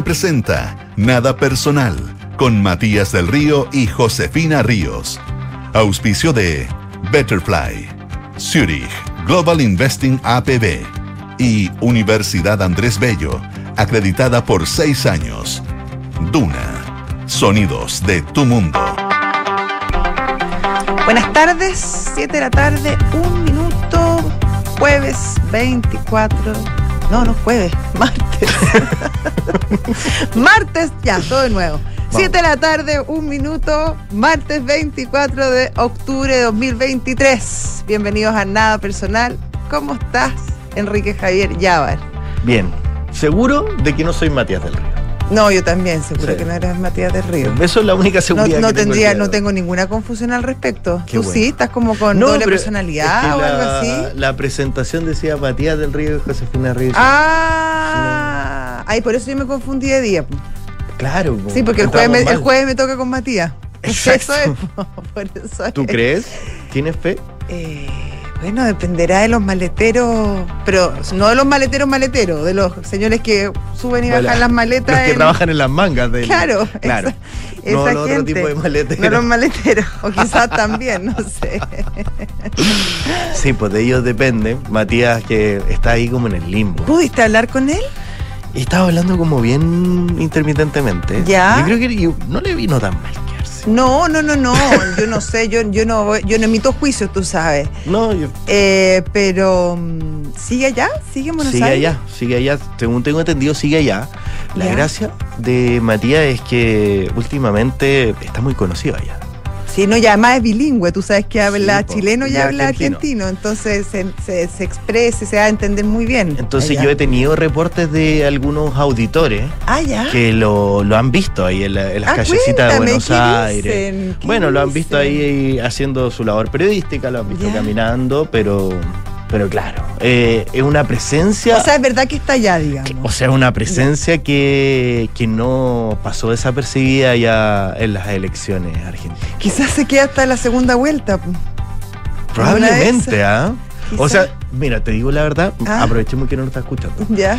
Duna presenta Nada Personal con Matías del Río y Josefina Ríos. Auspicio de Betterfly, Zurich, Global Investing APB y Universidad Andrés Bello, acreditada por seis años. Duna, sonidos de tu mundo. Buenas tardes, 7 de la tarde, un minuto, jueves 24. No, no jueves, martes. martes, ya, todo de nuevo. 7 de la tarde, un minuto, martes 24 de octubre de 2023. Bienvenidos a Nada Personal. ¿Cómo estás, Enrique Javier Yavar? Bien, seguro de que no soy Matías del Río. No, yo también, seguro Sí. que no eres Matías del Río. Eso es la única seguridad no que tengo tendría, de no tengo ninguna confusión al respecto. Qué Tú bueno. sí, estás como con No, doble personalidad es que o algo la- así. La presentación decía Matías del Río y Josefina Río. Ah, ay, por eso yo me confundí de día. claro. Sí, porque el jueves, me, el jueves me toca con Matías. Exacto. Eso es, po, por eso ¿Tú es. crees? ¿Tienes fe? Eh, bueno, dependerá de los maleteros, pero no de los maleteros maleteros, de los señores que suben y bajan las maletas. Los que en- trabajan en las mangas del. Claro, claro. esa, no esa el otro tipo de maleteros. No los maleteros, o quizás también, no sé. Sí, pues de ellos depende. Matías que está ahí como en el limbo. ¿Pudiste hablar con él? Estaba hablando como bien intermitentemente. Ya. Yo creo que yo- no le vino tan mal No, no, no, no. Yo no sé, yo, yo no yo no emito juicios, tú sabes. No, yo, Eh, pero mm, sigue allá, sigue en Buenos sigue Aires. allá, sigue allá. Según tengo entendido, sigue allá. La Ya. gracia de Matías es que últimamente está muy conocido allá. Sí, no, y además es bilingüe, tú sabes que habla Sí, po, chileno y y habla argentino. argentino, entonces se, se, se expresa se da a entender muy bien. Entonces allá. yo he tenido reportes de algunos auditores Ah, ya. que lo, lo han visto ahí en, la- en las Ah, callecitas de Buenos ¿qué Aires. Bueno, lo han visto ahí haciendo su labor periodística, lo han visto Ya. caminando, pero, pero claro, eh, es una presencia... O sea, es verdad que está allá, digamos. O sea, una presencia que, que no pasó desapercibida ya en las elecciones argentinas. Quizás se queda hasta la segunda vuelta. Probablemente, ¿ah? O sea, mira, te digo la verdad, Ah. aprovechemos que no nos está escuchando. Ya,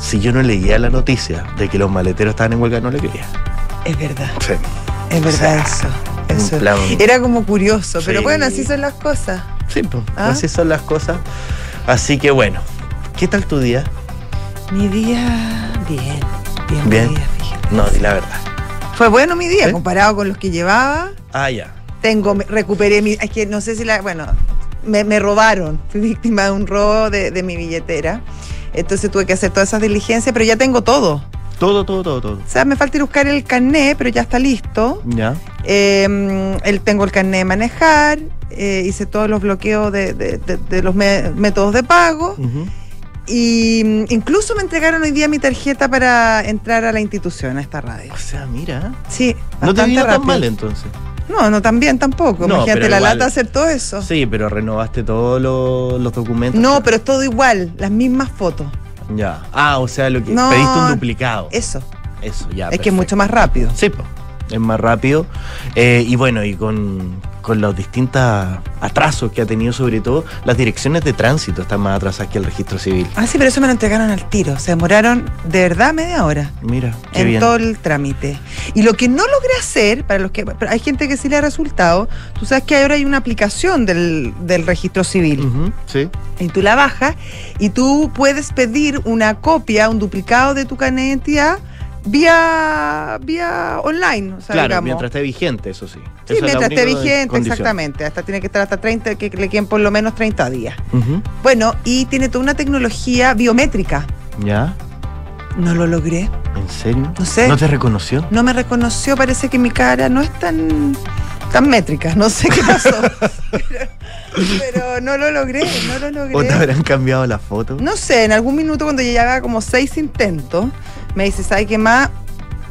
Si yo no leía la noticia de que los maleteros estaban en huelga, no le creía. es verdad, Sí. es verdad O sea, eso. Eso. un plan- Era como curioso, pero Sí. bueno, así son las cosas. Sí, pues, Ah. así son las cosas. Así que bueno, ¿qué tal tu día? Mi día, bien, bien, Bien. mi día, fíjate. No, di la verdad. Fue bueno mi día, comparado con los que llevaba. Ah, ya. Tengo, recuperé mi. Es que no sé si la. Bueno, me, me robaron. Fui víctima de un robo de, de mi billetera. Entonces tuve que hacer todas esas diligencias, pero ya tengo todo. Todo, todo, todo, todo. O sea, me falta ir a buscar el carnet, pero ya está listo. Ya. Eh, el- tengo el carnet de manejar. eh, hice todos los bloqueos de, de- de- de los métodos de pago. Y mm, incluso me entregaron hoy día mi tarjeta para entrar a la institución, a esta radio. O sea, mira. Sí, No te vino tan rápido. mal entonces. No, no tan bien tampoco. No, Imagínate la igual- lata hacer todo eso. Sí, pero renovaste todos los, los documentos. No, pero es todo igual, las mismas fotos. Ya. Ah, o sea, lo que No, pediste un duplicado. Eso. Eso, ya. es que es mucho más rápido. Sí, po. Es más rápido. Eh, y bueno, y con, con los distintos atrasos que ha tenido, sobre todo, las direcciones de tránsito están más atrasadas que el registro civil. Ah, sí, pero eso me lo entregaron al tiro. Se demoraron de verdad media hora Mira, qué en bien. todo el trámite. Y lo que no logré hacer, para los que. pero hay gente que sí le ha resultado, tú sabes que ahora hay una aplicación del, del registro civil. Sí. Y tú la bajas y tú puedes pedir una copia, un duplicado de tu carnet de identidad vía, vía online. O sea, claro, digamos. mientras esté vigente, eso sí. Sí, Esa es la mientras esté vigente, condición. exactamente. Hasta tiene que estar hasta 30, que le queden por lo menos 30 días. Bueno, y tiene toda una tecnología biométrica. ¿Ya? No lo logré. ¿En serio? No sé. ¿No te reconoció? No me reconoció, parece que mi cara no es tan tan métrica, no sé qué pasó. pero, pero no lo logré, no lo ¿O te logré. habrán cambiado la foto? No sé, en algún minuto cuando ya llevaba como seis intentos, me dice, ¿sabe qué más?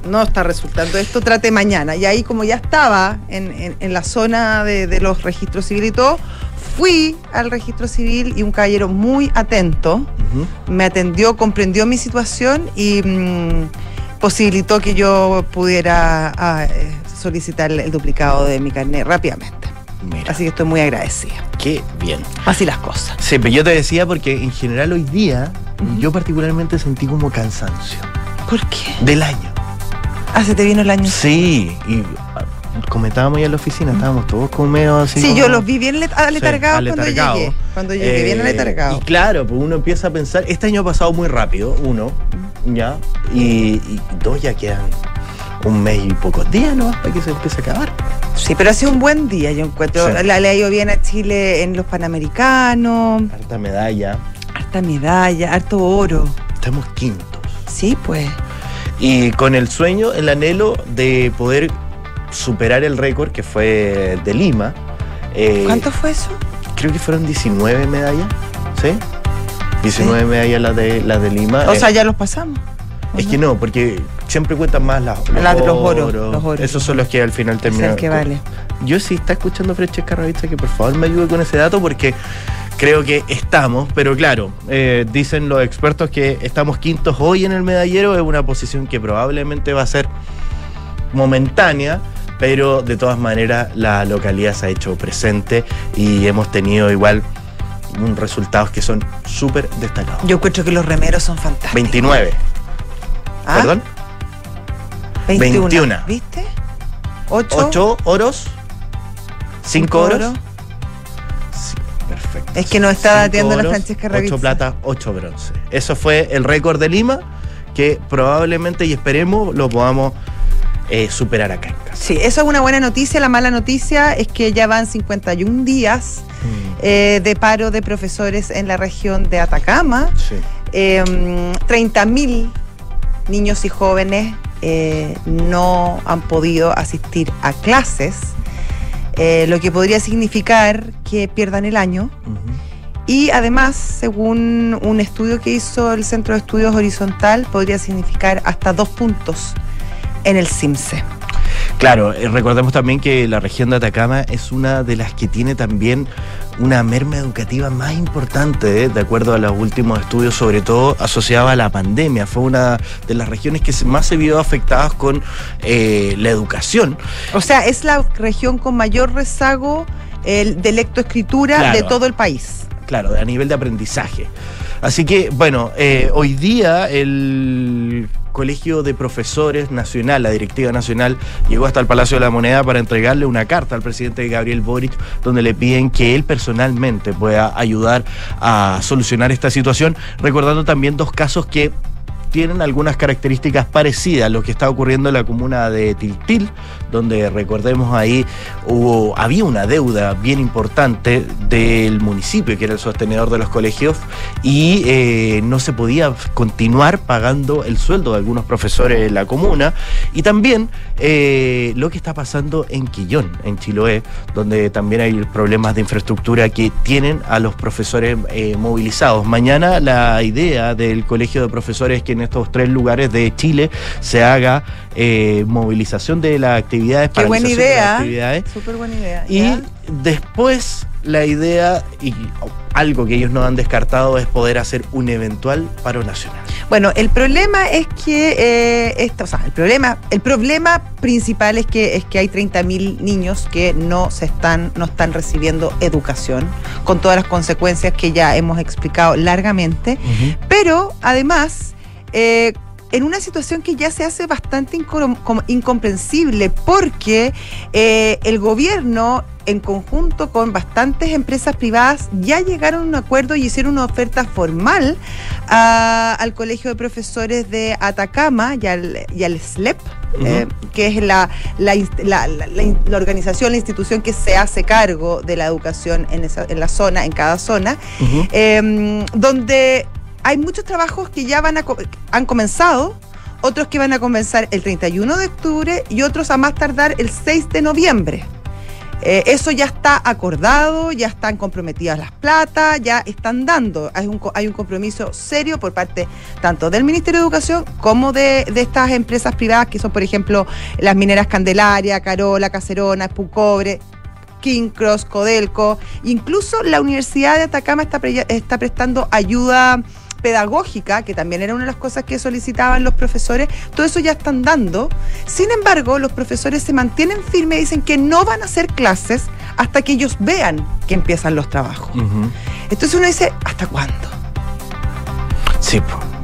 No está resultando esto, trate mañana. Y ahí como ya estaba en, en- en la zona de, de los registros civiles y todo, fui al registro civil y un caballero muy atento me atendió, comprendió mi situación y mm, posibilitó que yo pudiera ah, eh, solicitar el duplicado de mi carnet rápidamente. Mira, Así que estoy muy agradecida. qué bien. Así las cosas. Sí, pero yo te decía porque en general hoy día yo particularmente sentí como cansancio. ¿Por qué? del año. Ah, se te vino el año. Sí, y ah, comentábamos ya en la oficina, estábamos todos como medio así. Sí, como- yo los vi bien let- aletargados Sí, cuando llegué. Cuando llegué, bien Eh, aletargados. Y claro, pues uno empieza a pensar, este año ha pasado muy rápido, uno, ya, y, y dos ya quedan un mes y pocos días, ¿no? Para que se empiece a acabar. Sí, pero ha sido un buen día, yo encuentro. Sí. La, le ha ido bien a Chile en los Panamericanos, Harta medalla, harta medalla, harto oro. estamos quintos. Sí, pues. Y con el sueño, el anhelo de poder superar el récord que fue de Lima. eh, ¿Cuánto fue eso? Creo que fueron 19 medallas, ¿sí? 19 medallas las de, las de Lima. O Eh, sea, ya los pasamos. ¿o Es que no, porque siempre cuentan más las, los, Las los oros, los oros. Esos son los que al final Es terminan. el que vale. Yo sí está escuchando Francesca Ravizza que por favor me ayude con ese dato porque creo que estamos, pero claro, eh, dicen los expertos que estamos quintos hoy en el medallero, es una posición que probablemente va a ser momentánea. Pero de todas maneras la localidad se ha hecho presente y hemos tenido igual un resultados que son súper destacados. Yo encuentro que los remeros son fantásticos. 29, ¿Ah? perdón. 21. 21. ¿Viste? 8. 8 oros, 5 Cinco oros. Perfecto. Es que nos está Cinco dateando la Francesca Ravizza. 8 plata, 8 bronce. Eso fue el récord de Lima que probablemente y esperemos lo podamos eh, superar acá en casa. Sí, eso es una buena noticia. La mala noticia es que ya van 51 días eh, de paro de profesores en la región de Atacama. Sí. Eh, 30.000 niños y jóvenes eh, no han podido asistir a clases, eh, lo que podría significar que pierdan el año. Y además, según un estudio que hizo el Centro de Estudios Horizontal, podría significar hasta dos puntos en el CIMSE. Claro, eh, recordemos también que la región de Atacama es una de las que tiene también una merma educativa más importante, eh, de acuerdo a los últimos estudios, sobre todo asociada a la pandemia. Fue una de las regiones que más se vio afectadas con eh, la educación. O sea, es la región con mayor rezago el, de lectoescritura Claro. de todo el país. claro, a nivel de aprendizaje. Así que, bueno, eh, hoy día el Colegio de Profesores Nacional, la Directiva Nacional, llegó hasta el Palacio de la Moneda para entregarle una carta al presidente Gabriel Boric, donde le piden que él personalmente pueda ayudar a solucionar esta situación, recordando también dos casos que tienen algunas características parecidas a lo que está ocurriendo en la comuna de Tiltil, donde recordemos ahí hubo, había una deuda bien importante del municipio, que era el sostenedor de los colegios, y eh, no se podía continuar pagando el sueldo de algunos profesores de la comuna, y también eh, lo que está pasando en Quillón, en Chiloé, donde también hay problemas de infraestructura que tienen a los profesores eh, movilizados. Mañana la idea del Colegio de Profesores es que en estos tres lugares de Chile se haga eh, movilización de las actividades, Qué buena idea. actividades. Súper buena idea. Y ¿ya? después la idea, y algo que ellos no han descartado, es poder hacer un eventual paro nacional. Bueno, el problema es que eh, esto, o sea, el problema, el problema principal es que es que hay 30.000 niños que no se están, no están recibiendo educación, con todas las consecuencias que ya hemos explicado largamente. Pero además, eh, en una situación que ya se hace bastante incom- com- incomprensible, porque eh, el gobierno, en conjunto con bastantes empresas privadas, ya llegaron a un acuerdo y hicieron una oferta formal a- al Colegio de Profesores de Atacama y al, y al SLEP. eh, que es la, la, la- la- organización, la institución que se hace cargo de la educación en, esa, en la zona, en cada zona, eh, donde hay muchos trabajos que ya van a, han comenzado, otros que van a comenzar el 31 de octubre y otros a más tardar el 6 de noviembre. Eh, eso ya está acordado, ya están comprometidas las platas, ya están dando. Hay un, hay un compromiso serio por parte tanto del Ministerio de Educación como de, de estas empresas privadas que son, por ejemplo, las mineras Candelaria, Carola, Cacerona, Pucobre, King Cross, Codelco. Incluso la Universidad de Atacama está, está prestando ayuda pedagógica, que también era una de las cosas que solicitaban los profesores, todo eso ya están dando. Sin embargo, los profesores se mantienen firmes y dicen que no van a hacer clases hasta que ellos vean que empiezan los trabajos. Entonces uno dice, ¿hasta cuándo? Sí, po.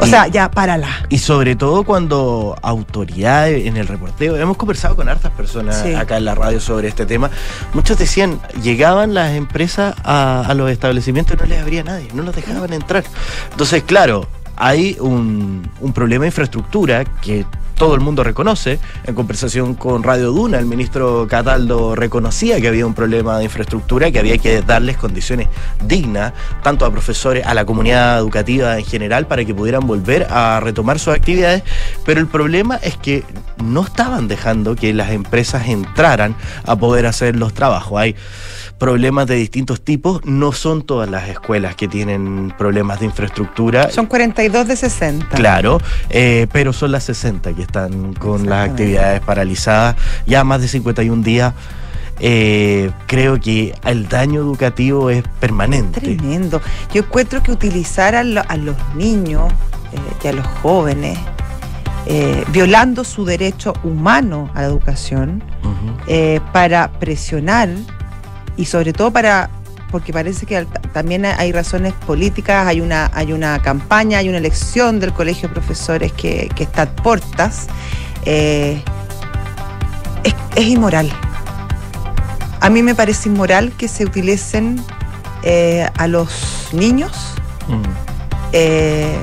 O Y- sea, ya, párala. Y sobre todo cuando autoridades en el reporteo, hemos conversado con hartas personas Sí. acá en la radio sobre este tema, muchos decían, llegaban las empresas a, a los establecimientos y no les abría nadie, no los dejaban entrar. Entonces, claro, hay un, un problema de infraestructura que todo el mundo reconoce. En conversación con Radio Duna, el ministro Cataldo reconocía que había un problema de infraestructura, que había que darles condiciones dignas, tanto a profesores, a la comunidad educativa en general, para que pudieran volver a retomar sus actividades. Pero el problema es que no estaban dejando que las empresas entraran a poder hacer los trabajos. Hay problemas de distintos tipos, no son todas las escuelas que tienen problemas de infraestructura. Son 42 de 60. Claro, eh, pero son las 60 que están con las actividades paralizadas ya más de 51 días. Eh, creo que el daño educativo es permanente. Tremendo. Yo encuentro que utilizar a, lo- a los niños eh, y a los jóvenes, eh, violando su derecho humano a la educación, para presionar y sobre todo para porque parece que también hay razones políticas, hay una, hay una campaña, hay una elección del Colegio de Profesores que, que está a puertas, eh, es, es inmoral. A mí me parece inmoral que se utilicen eh, a los niños Mm. eh,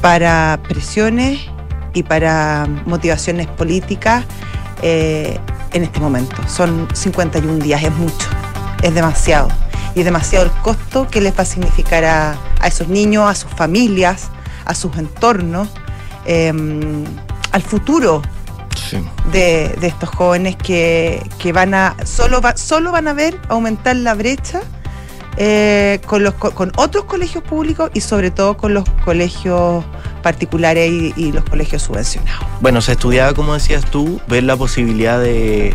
para presiones y para motivaciones políticas en este momento. Son 51 días, es mucho, es demasiado. Y es demasiado el costo que les va a significar a, a esos niños, a sus familias, a sus entornos, eh, al futuro Sí. de, de estos jóvenes que, que van a solo, va- solo van a ver aumentar la brecha eh, con, los, co- con otros colegios públicos y sobre todo con los colegios particulares y, y los colegios subvencionados. Bueno, se estudiaba, como decías tú, ver la posibilidad de,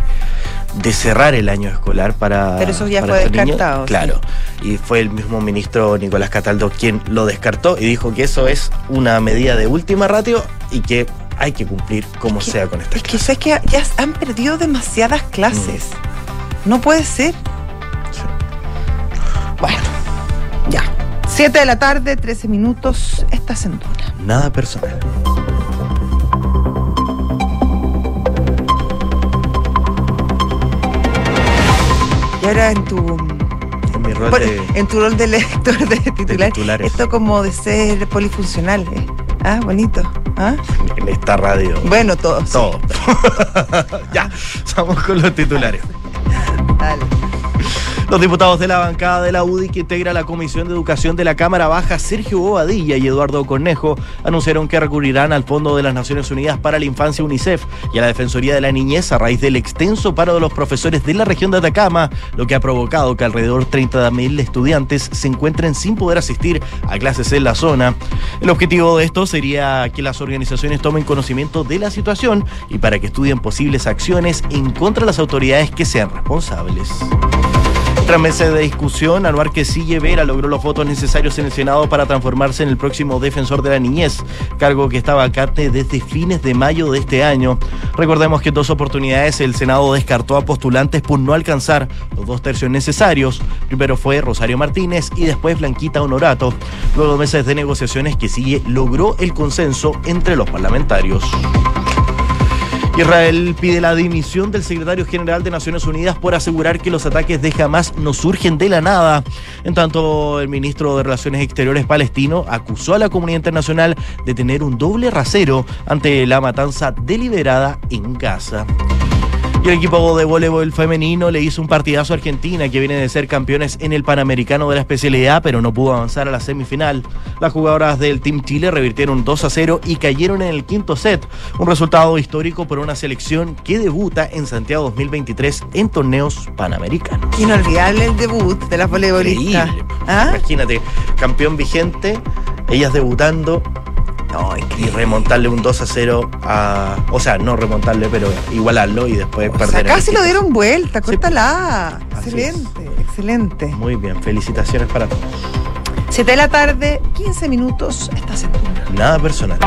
de cerrar el año escolar para. Pero eso ya para fue estos niños. descartado, Claro. Y fue el mismo ministro Nicolás Cataldo quien lo descartó y dijo que eso es una medida de última ratio y que hay que cumplir como Es que- sea con esta Es que sabes que ya han perdido demasiadas clases. No puede ser. Bueno, ya. 7 de la tarde, 13 minutos, estás en Duna. Nada personal. Ahora en tu En mi rol Por- de. en tu rol de lector de titular, titulares. esto como de ser polifuncional, ¿eh? Ah, bonito. ¿Ah? En esta radio. Bueno, todo. sí. Todo. ya, vamos con los titulares. Los diputados de la bancada de la UDI que integra la Comisión de Educación de la Cámara Baja, Sergio Bobadilla y Eduardo Cornejo, anunciaron que recurrirán al Fondo de las Naciones Unidas para la Infancia UNICEF y a la Defensoría de la Niñez a raíz del extenso paro de los profesores de la región de Atacama, lo que ha provocado que alrededor de 30.000 estudiantes se encuentren sin poder asistir a clases en la zona. El objetivo de esto sería que las organizaciones tomen conocimiento de la situación y para que estudien posibles acciones en contra de las autoridades que sean responsables. Tras meses de discusión, Anuar Quesille Vera logró los votos necesarios en el Senado para transformarse en el próximo defensor de la niñez, cargo que está vacante desde fines de mayo de este año. Recordemos que en dos oportunidades el Senado descartó a postulantes por no alcanzar los dos tercios necesarios. Primero fue Rosario Martínez y después Blanquita Honorato. Luego de meses de negociaciones, Quesille logró el consenso entre los parlamentarios. Israel pide la dimisión del secretario general de Naciones Unidas por asegurar que los ataques de Hamas no surgen de la nada. En tanto, el ministro de Relaciones Exteriores palestino acusó a la comunidad internacional de tener un doble rasero ante la matanza deliberada en Gaza. Y el equipo de voleibol femenino le hizo un partidazo a Argentina, que viene de ser campeones en el Panamericano de la especialidad, pero no pudo avanzar a la semifinal. Las jugadoras del Team Chile revirtieron 2 a 0 y cayeron en el quinto set. Un resultado histórico por una selección que debuta en Santiago 2023 en torneos panamericanos. Inolvidable el debut de las voleibolistas. ¿Ah? Imagínate, campeón vigente, ellas debutando No, y remontarle un 2 a 0 a. O sea, no remontarle, pero igualarlo y después O sea, perder. el casi lo dieron vuelta, Sí. córtala. Así Excelente, excelente. Muy bien, felicitaciones para todos. 7 de la tarde, 15 minutos, estás en. Nada personal.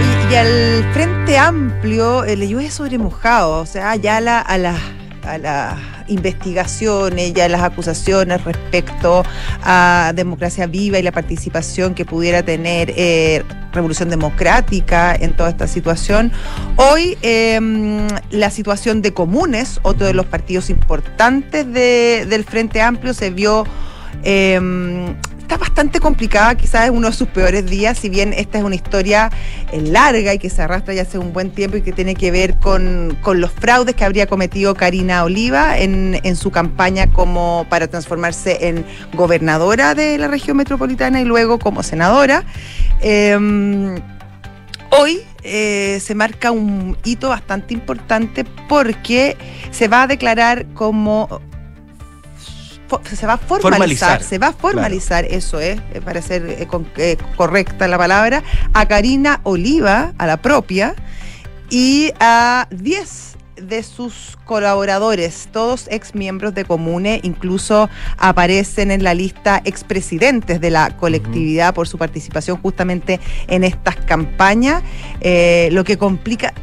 Y, y al Frente Amplio eh, le llueve sobre mojado, o sea, ya a, la- a las a las investigaciones y a las acusaciones respecto a democracia viva y la participación que pudiera tener eh, Revolución Democrática en toda esta situación. Hoy em, la situación de comunes, otro de los partidos importantes de- del Frente Amplio, se vio... em, Está bastante complicada, quizás es uno de sus peores días, si bien esta es una historia eh, larga y que se arrastra ya hace un buen tiempo y que tiene que ver con, con los fraudes que habría cometido Karina Oliva en, en su campaña como para transformarse en gobernadora de la región metropolitana y luego como senadora. Em, Hoy eh, se marca un hito bastante importante porque se va a declarar como se va a formalizar, Formalizar, se va a formalizar, eso es, eh, para ser eh, con- eh, correcta la palabra, a Karina Oliva, a la propia, y a 10 de sus colaboradores, todos ex miembros de Comune, incluso aparecen en la lista expresidentes de la colectividad por su participación justamente en estas campañas, eh, lo que complica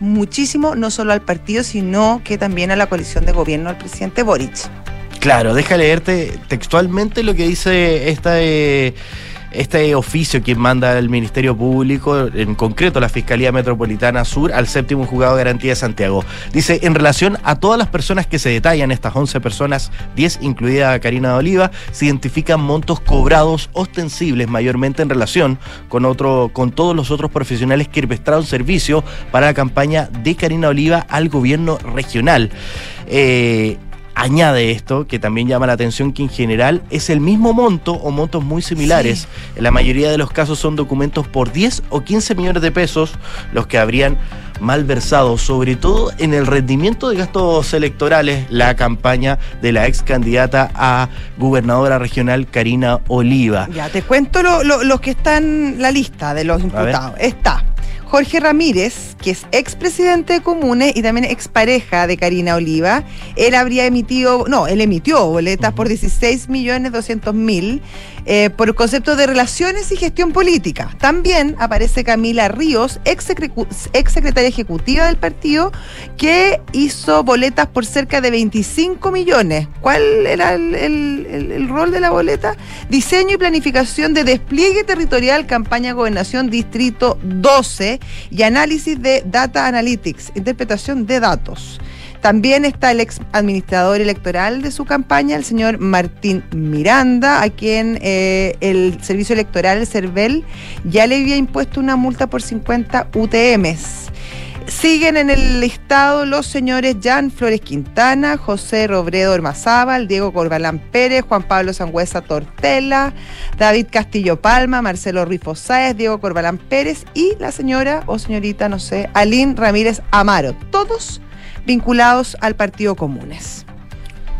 muchísimo no solo al partido, sino que también a la coalición de gobierno del presidente Boric. Claro, deja leerte textualmente lo que dice esta, eh, este oficio que manda el Ministerio Público, en concreto la Fiscalía Metropolitana Sur, al séptimo juzgado de garantía de Santiago. Dice, en relación a todas las personas que se detallan, estas 11 personas, 10 incluida Karina de Oliva, se identifican montos cobrados ostensibles mayormente en relación con, otro, con todos los otros profesionales que prestaron servicio para la campaña de Karina Oliva al gobierno regional. Eh, Añade esto, que también llama la atención, que en general es el mismo monto o montos muy similares. En la mayoría de los casos son documentos por 10 o 15 millones de pesos los que habrían malversado, sobre todo en el rendimiento de gastos electorales, la campaña de la ex candidata a gobernadora regional Karina Oliva. Ya, te cuento lo- lo- los que están la lista de los imputados. Está Jorge Ramírez, que es expresidente de Comunes y también expareja de Karina Oliva. Él habría emitido, no, él emitió boletas por 16 millones 200 mil eh, por concepto de relaciones y gestión política. También aparece Camila Ríos, ex, secretaria ejecutiva del partido, que hizo boletas por cerca de 25 millones. ¿Cuál era el, el- el- el rol de la boleta? Diseño y planificación de despliegue territorial, campaña gobernación, distrito 12 y análisis de data analytics, interpretación de datos. También está el ex administrador electoral de su campaña, el señor Martín Miranda, a quien eh, el servicio electoral, el CERVEL, ya le había impuesto una multa por 50 UTMs. Siguen en el listado los señores Jan Flores Quintana, José Robredo Ormazábal, Diego Corbalán Pérez, Juan Pablo Sangüesa Tortela, David Castillo Palma, Marcelo Rifo Sáez, Diego Corbalán Pérez y la señora o señorita, no sé, Aline Ramírez Amaro. Todos vinculados al Partido Comunes.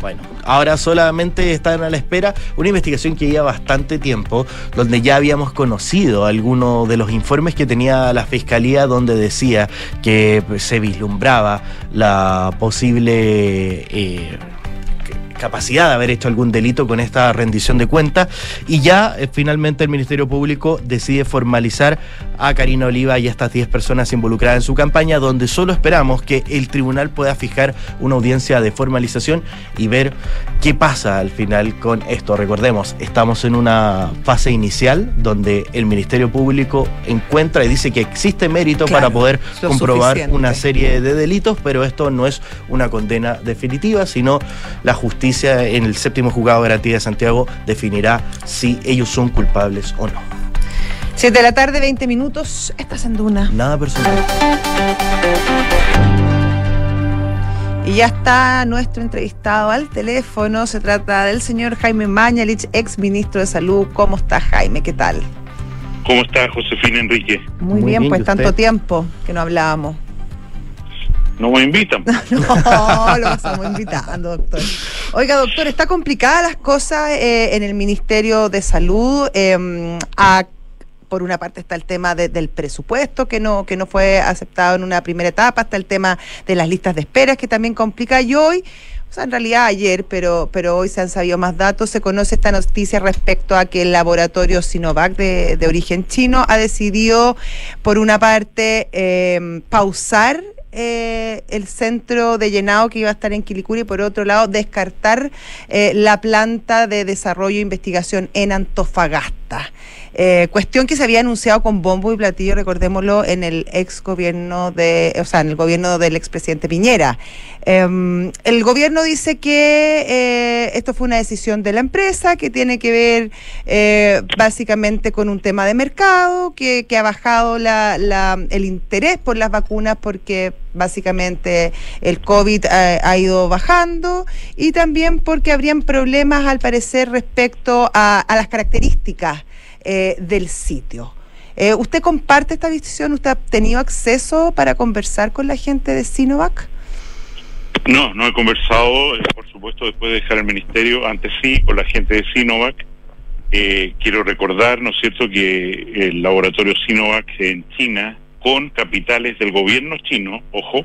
Bueno, ahora solamente están a la espera una investigación que lleva bastante tiempo, donde ya habíamos conocido algunos de los informes que tenía la fiscalía, donde decía que se vislumbraba la posible eh, capacidad de haber hecho algún delito con esta rendición de cuentas y ya eh, finalmente el Ministerio Público decide formalizar a Karina Oliva y a estas 10 personas involucradas en su campaña donde solo esperamos que el tribunal pueda fijar una audiencia de formalización y ver qué pasa al final con esto. Recordemos, estamos en una fase inicial donde el Ministerio Público encuentra y dice que existe mérito Claro, para poder comprobar suficiente. una serie de delitos, pero esto no es una condena definitiva, sino la justicia en el séptimo juzgado de garantía de Santiago definirá si ellos son culpables o no. 7 de la tarde, 20 minutos. Estás en Duna. Nada personal. Y ya está nuestro entrevistado al teléfono. Se trata del señor Jaime Mañalich, ex ministro de Salud. ¿Cómo está Jaime? ¿Qué tal? ¿Cómo está Josefina Enrique? Muy, Muy bien, bien, pues ¿y tanto tiempo que no hablábamos. No me invitan. No, lo estamos invitando, doctor. Oiga, doctor, está complicada las cosas eh, en el Ministerio de Salud. eh, por una parte está el tema de- del presupuesto que no que no fue aceptado en una primera etapa, está el tema de las listas de esperas que también complica y hoy o sea, en realidad ayer, pero, pero hoy se han sabido más datos. Se conoce esta noticia respecto a que el laboratorio Sinovac de, de origen chino ha decidido, por una parte, eh, pausar eh, el centro de llenado que iba a estar en Quilicura y por otro lado descartar eh, la planta de desarrollo e investigación en Antofagasta. Eh, cuestión que se había anunciado con bombo y platillo, recordémoslo, en el ex gobierno de, o sea, en el gobierno del expresidente Piñera. Em, el gobierno dice que eh, esto fue una decisión de la empresa, que tiene que ver eh, básicamente con un tema de mercado, que, que ha bajado la, la, el interés por las vacunas porque básicamente el COVID ha, ido bajando y también porque habrían problemas al parecer respecto a las características eh, del sitio. Eh, ¿Usted comparte esta visión? ¿Usted ha tenido acceso para conversar con la gente de Sinovac? No, no he conversado, eh, por supuesto, después de dejar el ministerio, antes sí, con la gente de Sinovac. Eh, quiero recordar, ¿no es cierto?, que el laboratorio Sinovac en China, con capitales del gobierno chino, ojo,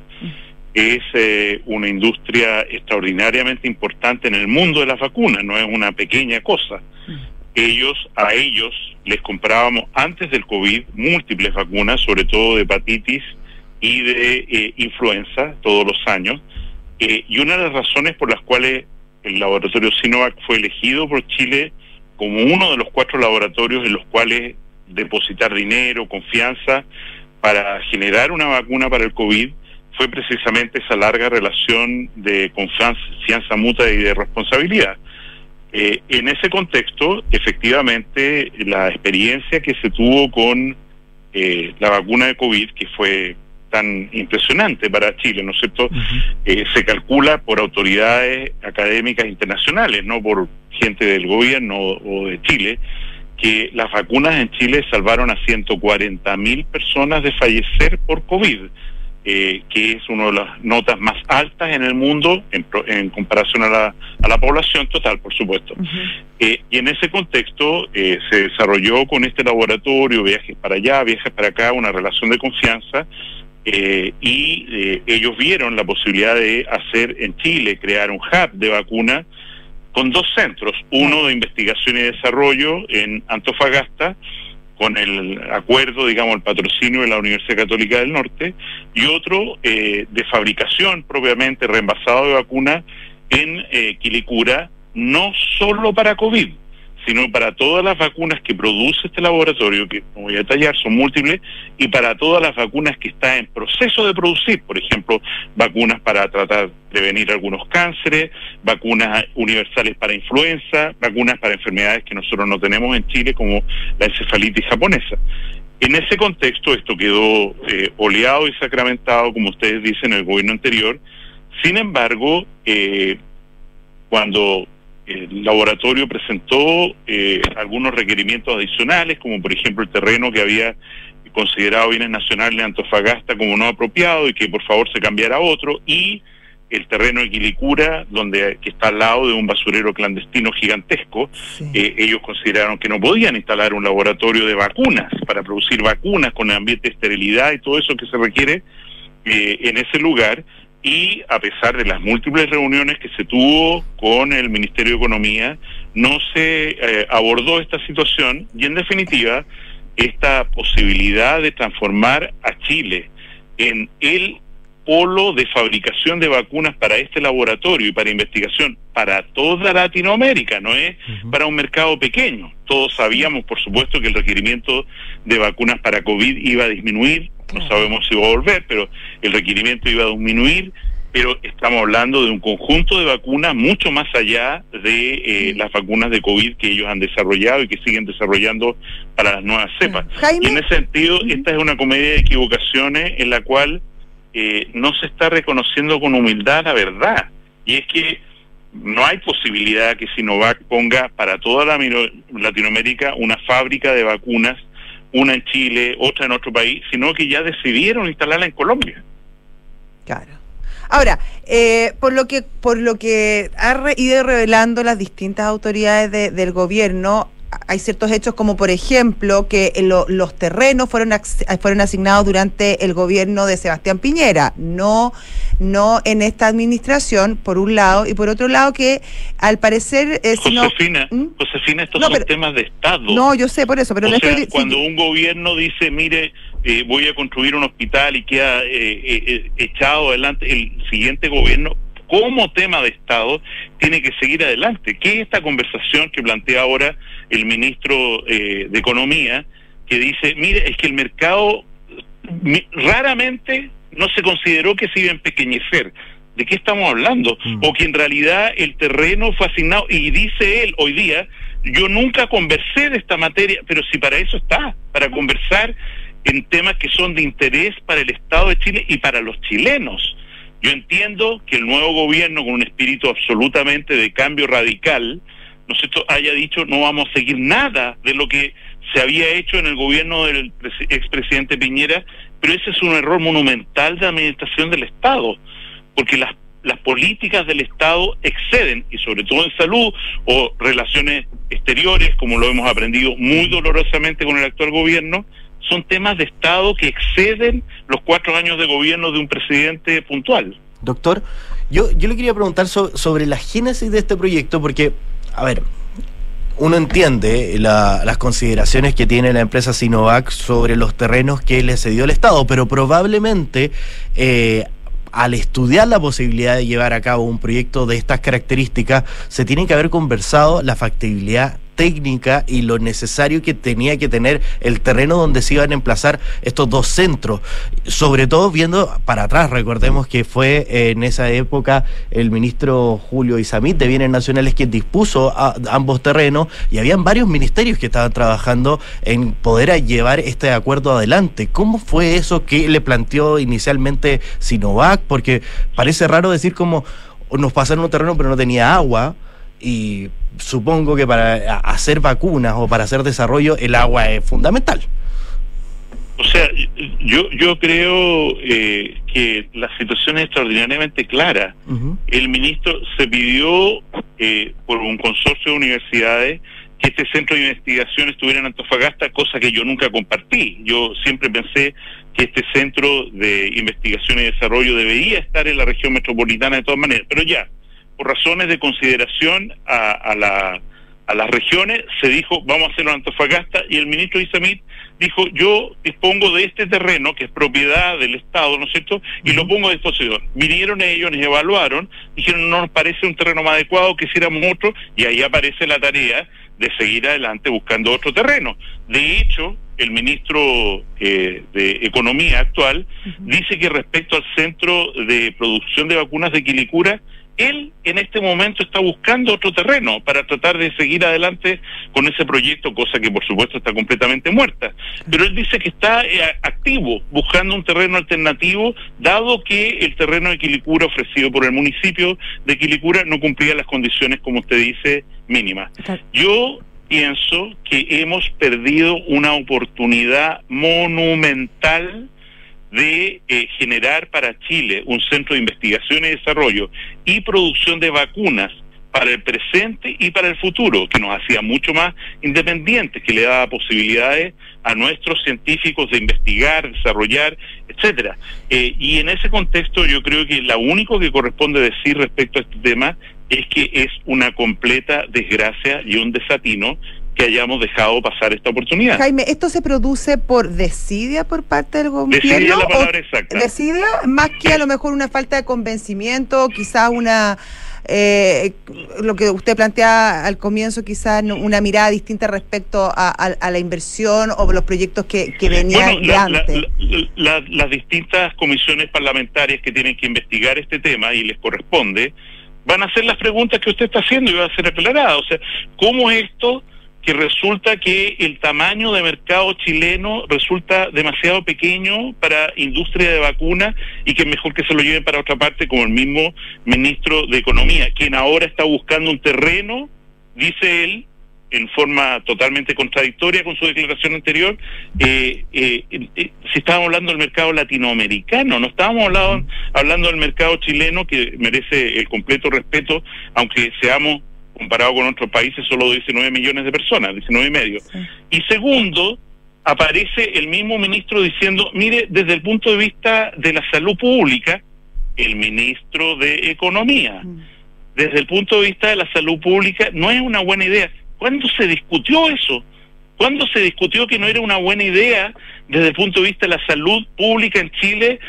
es eh, una industria extraordinariamente importante en el mundo de las vacunas, no es una pequeña cosa. Ellos, a ellos les comprábamos antes del COVID múltiples vacunas, sobre todo de hepatitis y de eh, influenza, todos los años. Eh, y una de las razones por las cuales el laboratorio Sinovac fue elegido por Chile como uno de los cuatro laboratorios en los cuales depositar dinero, confianza, para generar una vacuna para el COVID, fue precisamente esa larga relación de confianza mutua y de responsabilidad. Eh, en ese contexto, efectivamente, la experiencia que se tuvo con eh, la vacuna de COVID, que fue tan impresionante para Chile, ¿no es cierto? Uh -huh. eh, se calcula por autoridades académicas internacionales, no por gente del gobierno o, o de Chile, que las vacunas en Chile salvaron a 140 mil personas de fallecer por COVID eh, que es una de las notas más altas en el mundo en, en comparación a la, a la, población total, por supuesto. Uh -huh. eh, y en ese contexto eh, se desarrolló con este laboratorio viajes para allá, viajes para acá, una relación de confianza. Eh, y eh, ellos vieron la posibilidad de hacer en Chile, crear un hub de vacuna con dos centros, uno de investigación y desarrollo en Antofagasta, con el acuerdo, digamos, el patrocinio de la Universidad Católica del Norte, y otro eh, de fabricación propiamente reembasado de vacuna en eh, Quilicura, no solo para COVID, sino para todas las vacunas que produce este laboratorio, que no voy a detallar, son múltiples, y para todas las vacunas que está en proceso de producir, por ejemplo, vacunas para tratar de prevenir algunos cánceres, vacunas universales para influenza, vacunas para enfermedades que nosotros no tenemos en Chile, como la encefalitis japonesa. En ese contexto, esto quedó eh, oleado y sacramentado, como ustedes dicen, en el gobierno anterior. Sin embargo, eh, cuando el laboratorio presentó eh, algunos requerimientos adicionales, como por ejemplo el terreno que había considerado bienes nacionales de Antofagasta como no apropiado y que por favor se cambiara a otro, y el terreno de Quilicura, donde que está al lado de un basurero clandestino gigantesco, sí. eh, ellos consideraron que no podían instalar un laboratorio de vacunas para producir vacunas con ambiente de esterilidad y todo eso que se requiere eh, en ese lugar y a pesar de las múltiples reuniones que se tuvo con el Ministerio de Economía, no se eh, abordó esta situación y en definitiva esta posibilidad de transformar a Chile en el polo de fabricación de vacunas para este laboratorio y para investigación para toda Latinoamérica, no es uh -huh. para un mercado pequeño. Todos sabíamos, por supuesto, que el requerimiento de vacunas para COVID iba a disminuir, no sabemos si va a volver, pero el requerimiento iba a disminuir, pero estamos hablando de un conjunto de vacunas mucho más allá de eh, las vacunas de COVID que ellos han desarrollado y que siguen desarrollando para las nuevas cepas. Jaime. Y en ese sentido, esta es una comedia de equivocaciones en la cual eh, no se está reconociendo con humildad la verdad. Y es que no hay posibilidad que Sinovac ponga para toda la Latinoamérica una fábrica de vacunas, una en Chile, otra en otro país, sino que ya decidieron instalarla en Colombia. Claro. Ahora, eh, por lo que por lo que ha ido revelando las distintas autoridades de, del gobierno, hay ciertos hechos como por ejemplo que lo- los terrenos fueron ax- fueron asignados durante el gobierno de Sebastián Piñera, no no en esta administración por un lado y por otro lado que al parecer eh, Josefina, ¿Mm? Josefina, estos No, son pero- temas de Estado. no, yo sé por eso, pero o sea, estoy- sí, cuando un gobierno dice, mire, eh, voy a construir un hospital y queda eh, eh, eh, echado adelante el siguiente gobierno, como tema de Estado, tiene que seguir adelante. ¿Qué es esta conversación que plantea ahora el ministro eh, de Economía, que dice, mire, es que el mercado mi- raramente no se consideró que se iba a empequeñecer. ¿De qué estamos hablando? Mm. O que en realidad el terreno fue asignado, y dice él hoy día, yo nunca conversé de esta materia, pero si para eso está, para conversar en temas que son de interés para el Estado de Chile y para los chilenos. Yo entiendo que el nuevo gobierno, con un espíritu absolutamente de cambio radical, ¿no haya dicho no vamos a seguir nada de lo que se había hecho en el gobierno del presi- expresidente Piñera, pero ese es un error monumental de administración del Estado, porque las, las políticas del Estado exceden, y sobre todo en salud o relaciones exteriores, como lo hemos aprendido muy dolorosamente con el actual gobierno, son temas de Estado que exceden los cuatro años de gobierno de un presidente puntual. Doctor, yo, yo le quería preguntar so- sobre la génesis de este proyecto, porque, a ver, uno entiende la- las consideraciones que tiene la empresa Sinovac sobre los terrenos que le cedió el Estado, pero probablemente eh, al estudiar la posibilidad de llevar a cabo un proyecto de estas características, se tiene que haber conversado la factibilidad técnica y lo necesario que tenía que tener el terreno donde se iban a emplazar estos dos centros. Sobre todo viendo para atrás, recordemos que fue eh, en esa época el ministro Julio Isamit de Bienes Nacionales quien dispuso ambos terrenos y habían varios ministerios que estaban trabajando en poder llevar este acuerdo adelante. ¿Cómo fue eso que le planteó inicialmente Sinovac? Porque parece raro decir como nos pasaron un terreno pero no tenía agua y supongo que para hacer vacunas o para hacer desarrollo el agua es fundamental. O sea, yo, yo creo eh, que la situación es extraordinariamente clara. El ministro se pidió eh, por un consorcio de universidades que este centro de investigación estuviera en Antofagasta, cosa que yo nunca compartí. Yo siempre pensé que este centro de investigación y desarrollo debería estar en la región metropolitana de todas maneras, pero ya, por razones de consideración a, a la- a las regiones, se dijo, vamos a hacerlo en Antofagasta, y el ministro Isamit dijo, yo dispongo de este terreno, que es propiedad del Estado, ¿no es cierto?, y lo pongo a disposición. Vinieron ellos, nos evaluaron, dijeron, no nos parece un terreno más adecuado, quisiéramos otro, y ahí aparece la tarea de seguir adelante buscando otro terreno. De hecho, el ministro eh, de Economía actual dice que respecto al centro de producción de vacunas de Quilicura, él en este momento está buscando otro terreno para tratar de seguir adelante con ese proyecto, cosa que por supuesto está completamente muerta. Pero él dice que está eh, activo, buscando un terreno alternativo, dado que el terreno de Quilicura ofrecido por el municipio de Quilicura no cumplía las condiciones, como usted dice, mínimas. Yo pienso que hemos perdido una oportunidad monumental de eh, generar para Chile un centro de investigación y desarrollo y producción de vacunas para el presente y para el futuro, que nos hacía mucho más independientes, que le daba posibilidades a nuestros científicos de investigar, desarrollar, etcétera. Eh, y en ese contexto yo creo que lo único que corresponde decir respecto a este tema es que es una completa desgracia y un desatino que hayamos dejado pasar esta oportunidad. Jaime, ¿esto se produce por desidia por parte del gobierno? Desidia la palabra exacta. Desidia, más que a lo mejor una falta de convencimiento, quizás una... eh, lo que usted plantea al comienzo, quizás una mirada distinta respecto a, a- a la inversión o los proyectos que, que venían Bueno, de la- antes. la- la- las distintas comisiones parlamentarias que tienen que investigar este tema y les corresponde, van a hacer las preguntas que usted está haciendo y va a ser aclarada. O sea, ¿cómo es esto que resulta que el tamaño de mercado chileno resulta demasiado pequeño para industria de vacunas y que mejor que se lo lleven para otra parte como el mismo ministro de Economía, quien ahora está buscando un terreno, dice él, en forma totalmente contradictoria con su declaración anterior, eh, eh, eh, si estábamos hablando del mercado latinoamericano, no estábamos hablando, hablando del mercado chileno que merece el completo respeto, aunque seamos comparado con otros países, solo 19 millones de personas, 19 y medio. Y segundo, aparece el mismo ministro diciendo, mire, desde el punto de vista de la salud pública, el ministro de Economía, mm. desde el punto de vista de la salud pública, no es una buena idea. ¿Cuándo se discutió eso? ¿Cuándo se discutió que no era una buena idea desde el punto de vista de la salud pública en Chile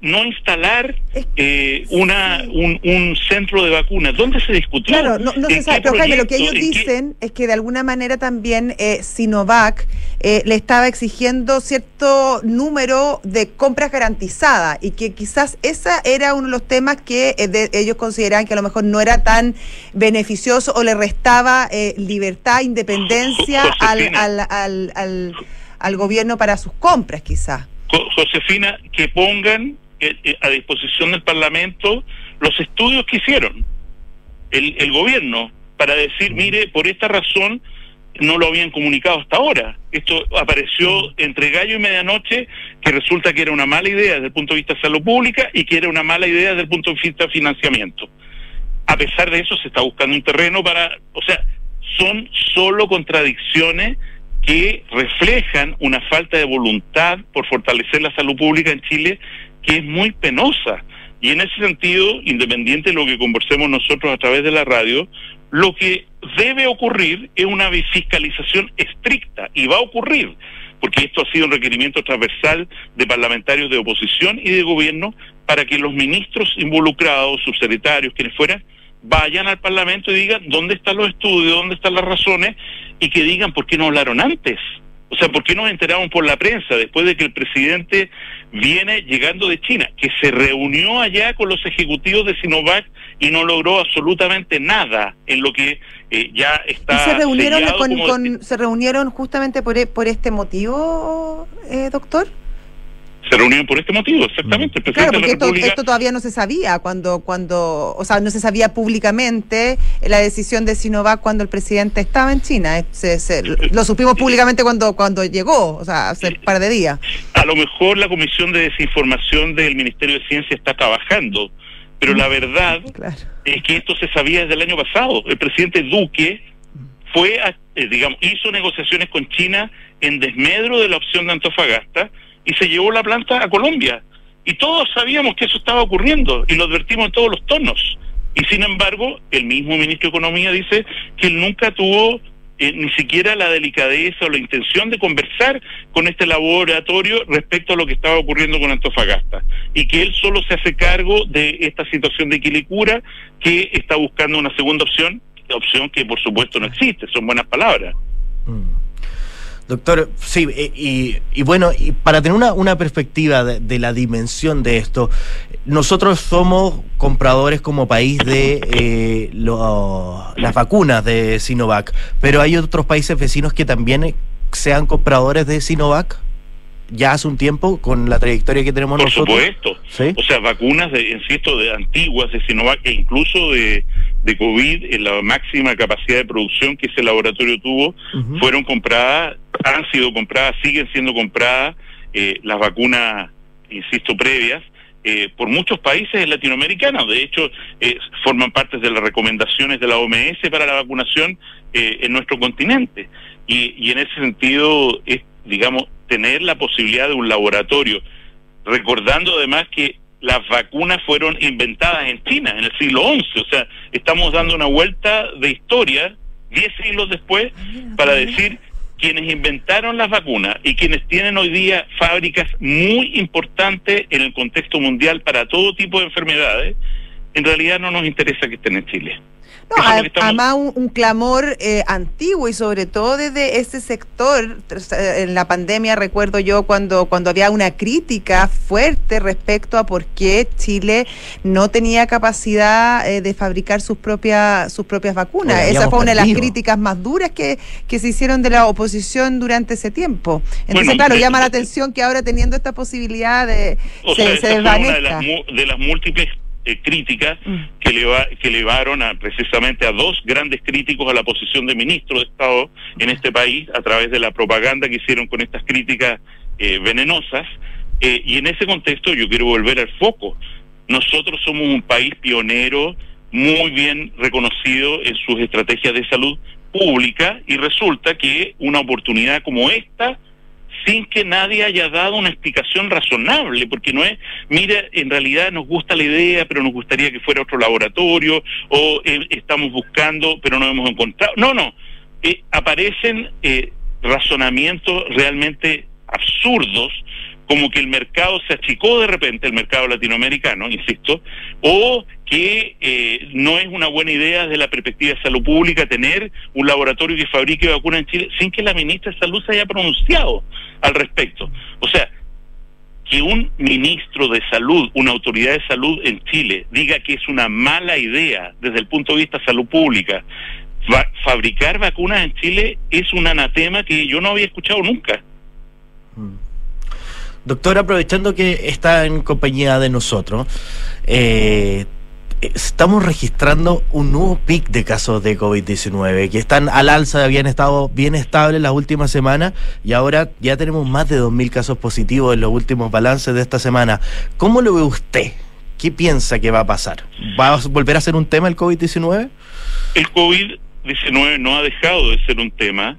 no instalar eh, una un, centro de vacunas. ¿Dónde se discutió? Claro, no, se sabe, pero Jaime, lo que ellos dicen es que de alguna manera también eh, Sinovac eh, le estaba exigiendo cierto número de compras garantizadas y que quizás esa era uno de los temas que ellos consideraban que a lo mejor no era tan beneficioso o le restaba libertad, independencia al, al, al, al gobierno para sus compras, quizás. Josefina, que pongan eh, eh, a disposición del Parlamento los estudios que hicieron el, el gobierno para decir, mire, por esta razón no lo habían comunicado hasta ahora. Esto apareció entre gallo y medianoche, que resulta que era una mala idea desde el punto de vista de salud pública y que era una mala idea desde el punto de vista de financiamiento. A pesar de eso, se está buscando un terreno para, o sea, son solo contradicciones que reflejan una falta de voluntad por fortalecer la salud pública en Chile que es muy penosa. Y en ese sentido, independiente de lo que conversemos nosotros a través de la radio, lo que debe ocurrir es una fiscalización estricta y va a ocurrir, porque esto ha sido un requerimiento transversal de parlamentarios de oposición y de gobierno para que los ministros involucrados, subsecretarios, quienes fueran, vayan al Parlamento y digan dónde están los estudios, dónde están las razones y que digan por qué no hablaron antes. O sea, ¿por qué nos enteramos por la prensa después de que el presidente viene llegando de China, que se reunió allá con los ejecutivos de Sinovac y no logró absolutamente nada en lo que eh, ya está. ¿Y se reunieron, con, se reunieron justamente por, e, por este motivo, eh, doctor? Se reunieron por este motivo, exactamente. claro, porque esto, todavía no se sabía cuando, cuando, o sea, no se sabía públicamente la decisión de Sinovac cuando el presidente estaba en China. Se, lo supimos públicamente cuando, cuando llegó, o sea, hace un par de días. A lo mejor la Comisión de Desinformación del Ministerio de Ciencia está trabajando, pero la verdad es que esto se sabía desde el año pasado. El presidente Duque fue, eh, digamos, hizo negociaciones con China en desmedro de la opción de Antofagasta y se llevó la planta a Colombia. Y todos sabíamos que eso estaba ocurriendo y lo advertimos en todos los tonos. Y sin embargo, el mismo ministro de Economía dice que él nunca tuvo eh, ni siquiera la delicadeza o la intención de conversar con este laboratorio respecto a lo que estaba ocurriendo con Antofagasta y que él solo se hace cargo de esta situación de Quilicura que está buscando una segunda opción, opción que por supuesto no existe, son buenas palabras. Mm. Doctor, sí, eh, y, bueno, y para tener una, una perspectiva de, la dimensión de esto, nosotros somos compradores como país de eh, las vacunas de Sinovac, pero hay otros países vecinos que también sean compradores de Sinovac ya hace un tiempo con la trayectoria que tenemos nosotros. Por supuesto. O sea, vacunas, de, insisto, de antiguas, de Sinovac e incluso de, de COVID, en la máxima capacidad de producción que ese laboratorio tuvo, fueron compradas, han sido compradas, siguen siendo compradas eh, las vacunas, insisto, previas. Eh, por muchos países latinoamericanos. De hecho, eh, forman parte de las recomendaciones de la OMS para la vacunación en nuestro continente. Y, y en ese sentido, es, digamos, tener la posibilidad de un laboratorio, recordando además que las vacunas fueron inventadas en China en el siglo XI, o sea, estamos dando una vuelta de historia diez siglos después para decir quienes inventaron las vacunas y quienes tienen hoy día fábricas muy importantes en el contexto mundial para todo tipo de enfermedades, en realidad no nos interesa que estén en Chile. No, además un, clamor eh, antiguo y sobre todo desde ese sector, eh, en la pandemia recuerdo yo cuando, cuando había una crítica fuerte respecto a por qué Chile no tenía capacidad eh, de fabricar sus propias, sus propias vacunas. Esa fue una de las críticas más duras que, que se hicieron de la oposición durante ese tiempo. Entonces, claro, llama la atención que ahora teniendo esta posibilidad de... se, desvanezca. de las múltiples eh, críticas mm. que, le que llevaron a, precisamente a dos grandes críticos a la posición de ministro de Estado en este país a través de la propaganda que hicieron con estas críticas eh, venenosas. Eh, y en ese contexto yo quiero volver al foco. Nosotros somos un país pionero muy bien reconocido en sus estrategias de salud pública y resulta que una oportunidad como esta sin que nadie haya dado una explicación razonable, porque no es, mira, en realidad nos gusta la idea, pero nos gustaría que fuera otro laboratorio, o eh, estamos buscando, pero no hemos encontrado. No, no, eh, aparecen eh, razonamientos realmente absurdos como que el mercado se achicó de repente, el mercado latinoamericano, insisto, o que eh, no es una buena idea desde la perspectiva de salud pública tener un laboratorio que fabrique vacunas en Chile sin que la ministra de Salud se haya pronunciado al respecto. O sea, que un ministro de salud, una autoridad de salud en Chile, diga que es una mala idea desde el punto de vista de salud pública fabricar vacunas en Chile es un anatema que yo no había escuchado nunca. Mm. Doctor, aprovechando que está en compañía de nosotros, eh, estamos registrando un nuevo pic de casos de COVID-19 que están al alza, habían estado bien estables las últimas semanas y ahora ya tenemos más de 2.000 casos positivos en los últimos balances de esta semana. ¿Cómo lo ve usted? ¿Qué piensa que va a pasar? ¿Va a volver a ser un tema el COVID-19? El COVID-19 no ha dejado de ser un tema.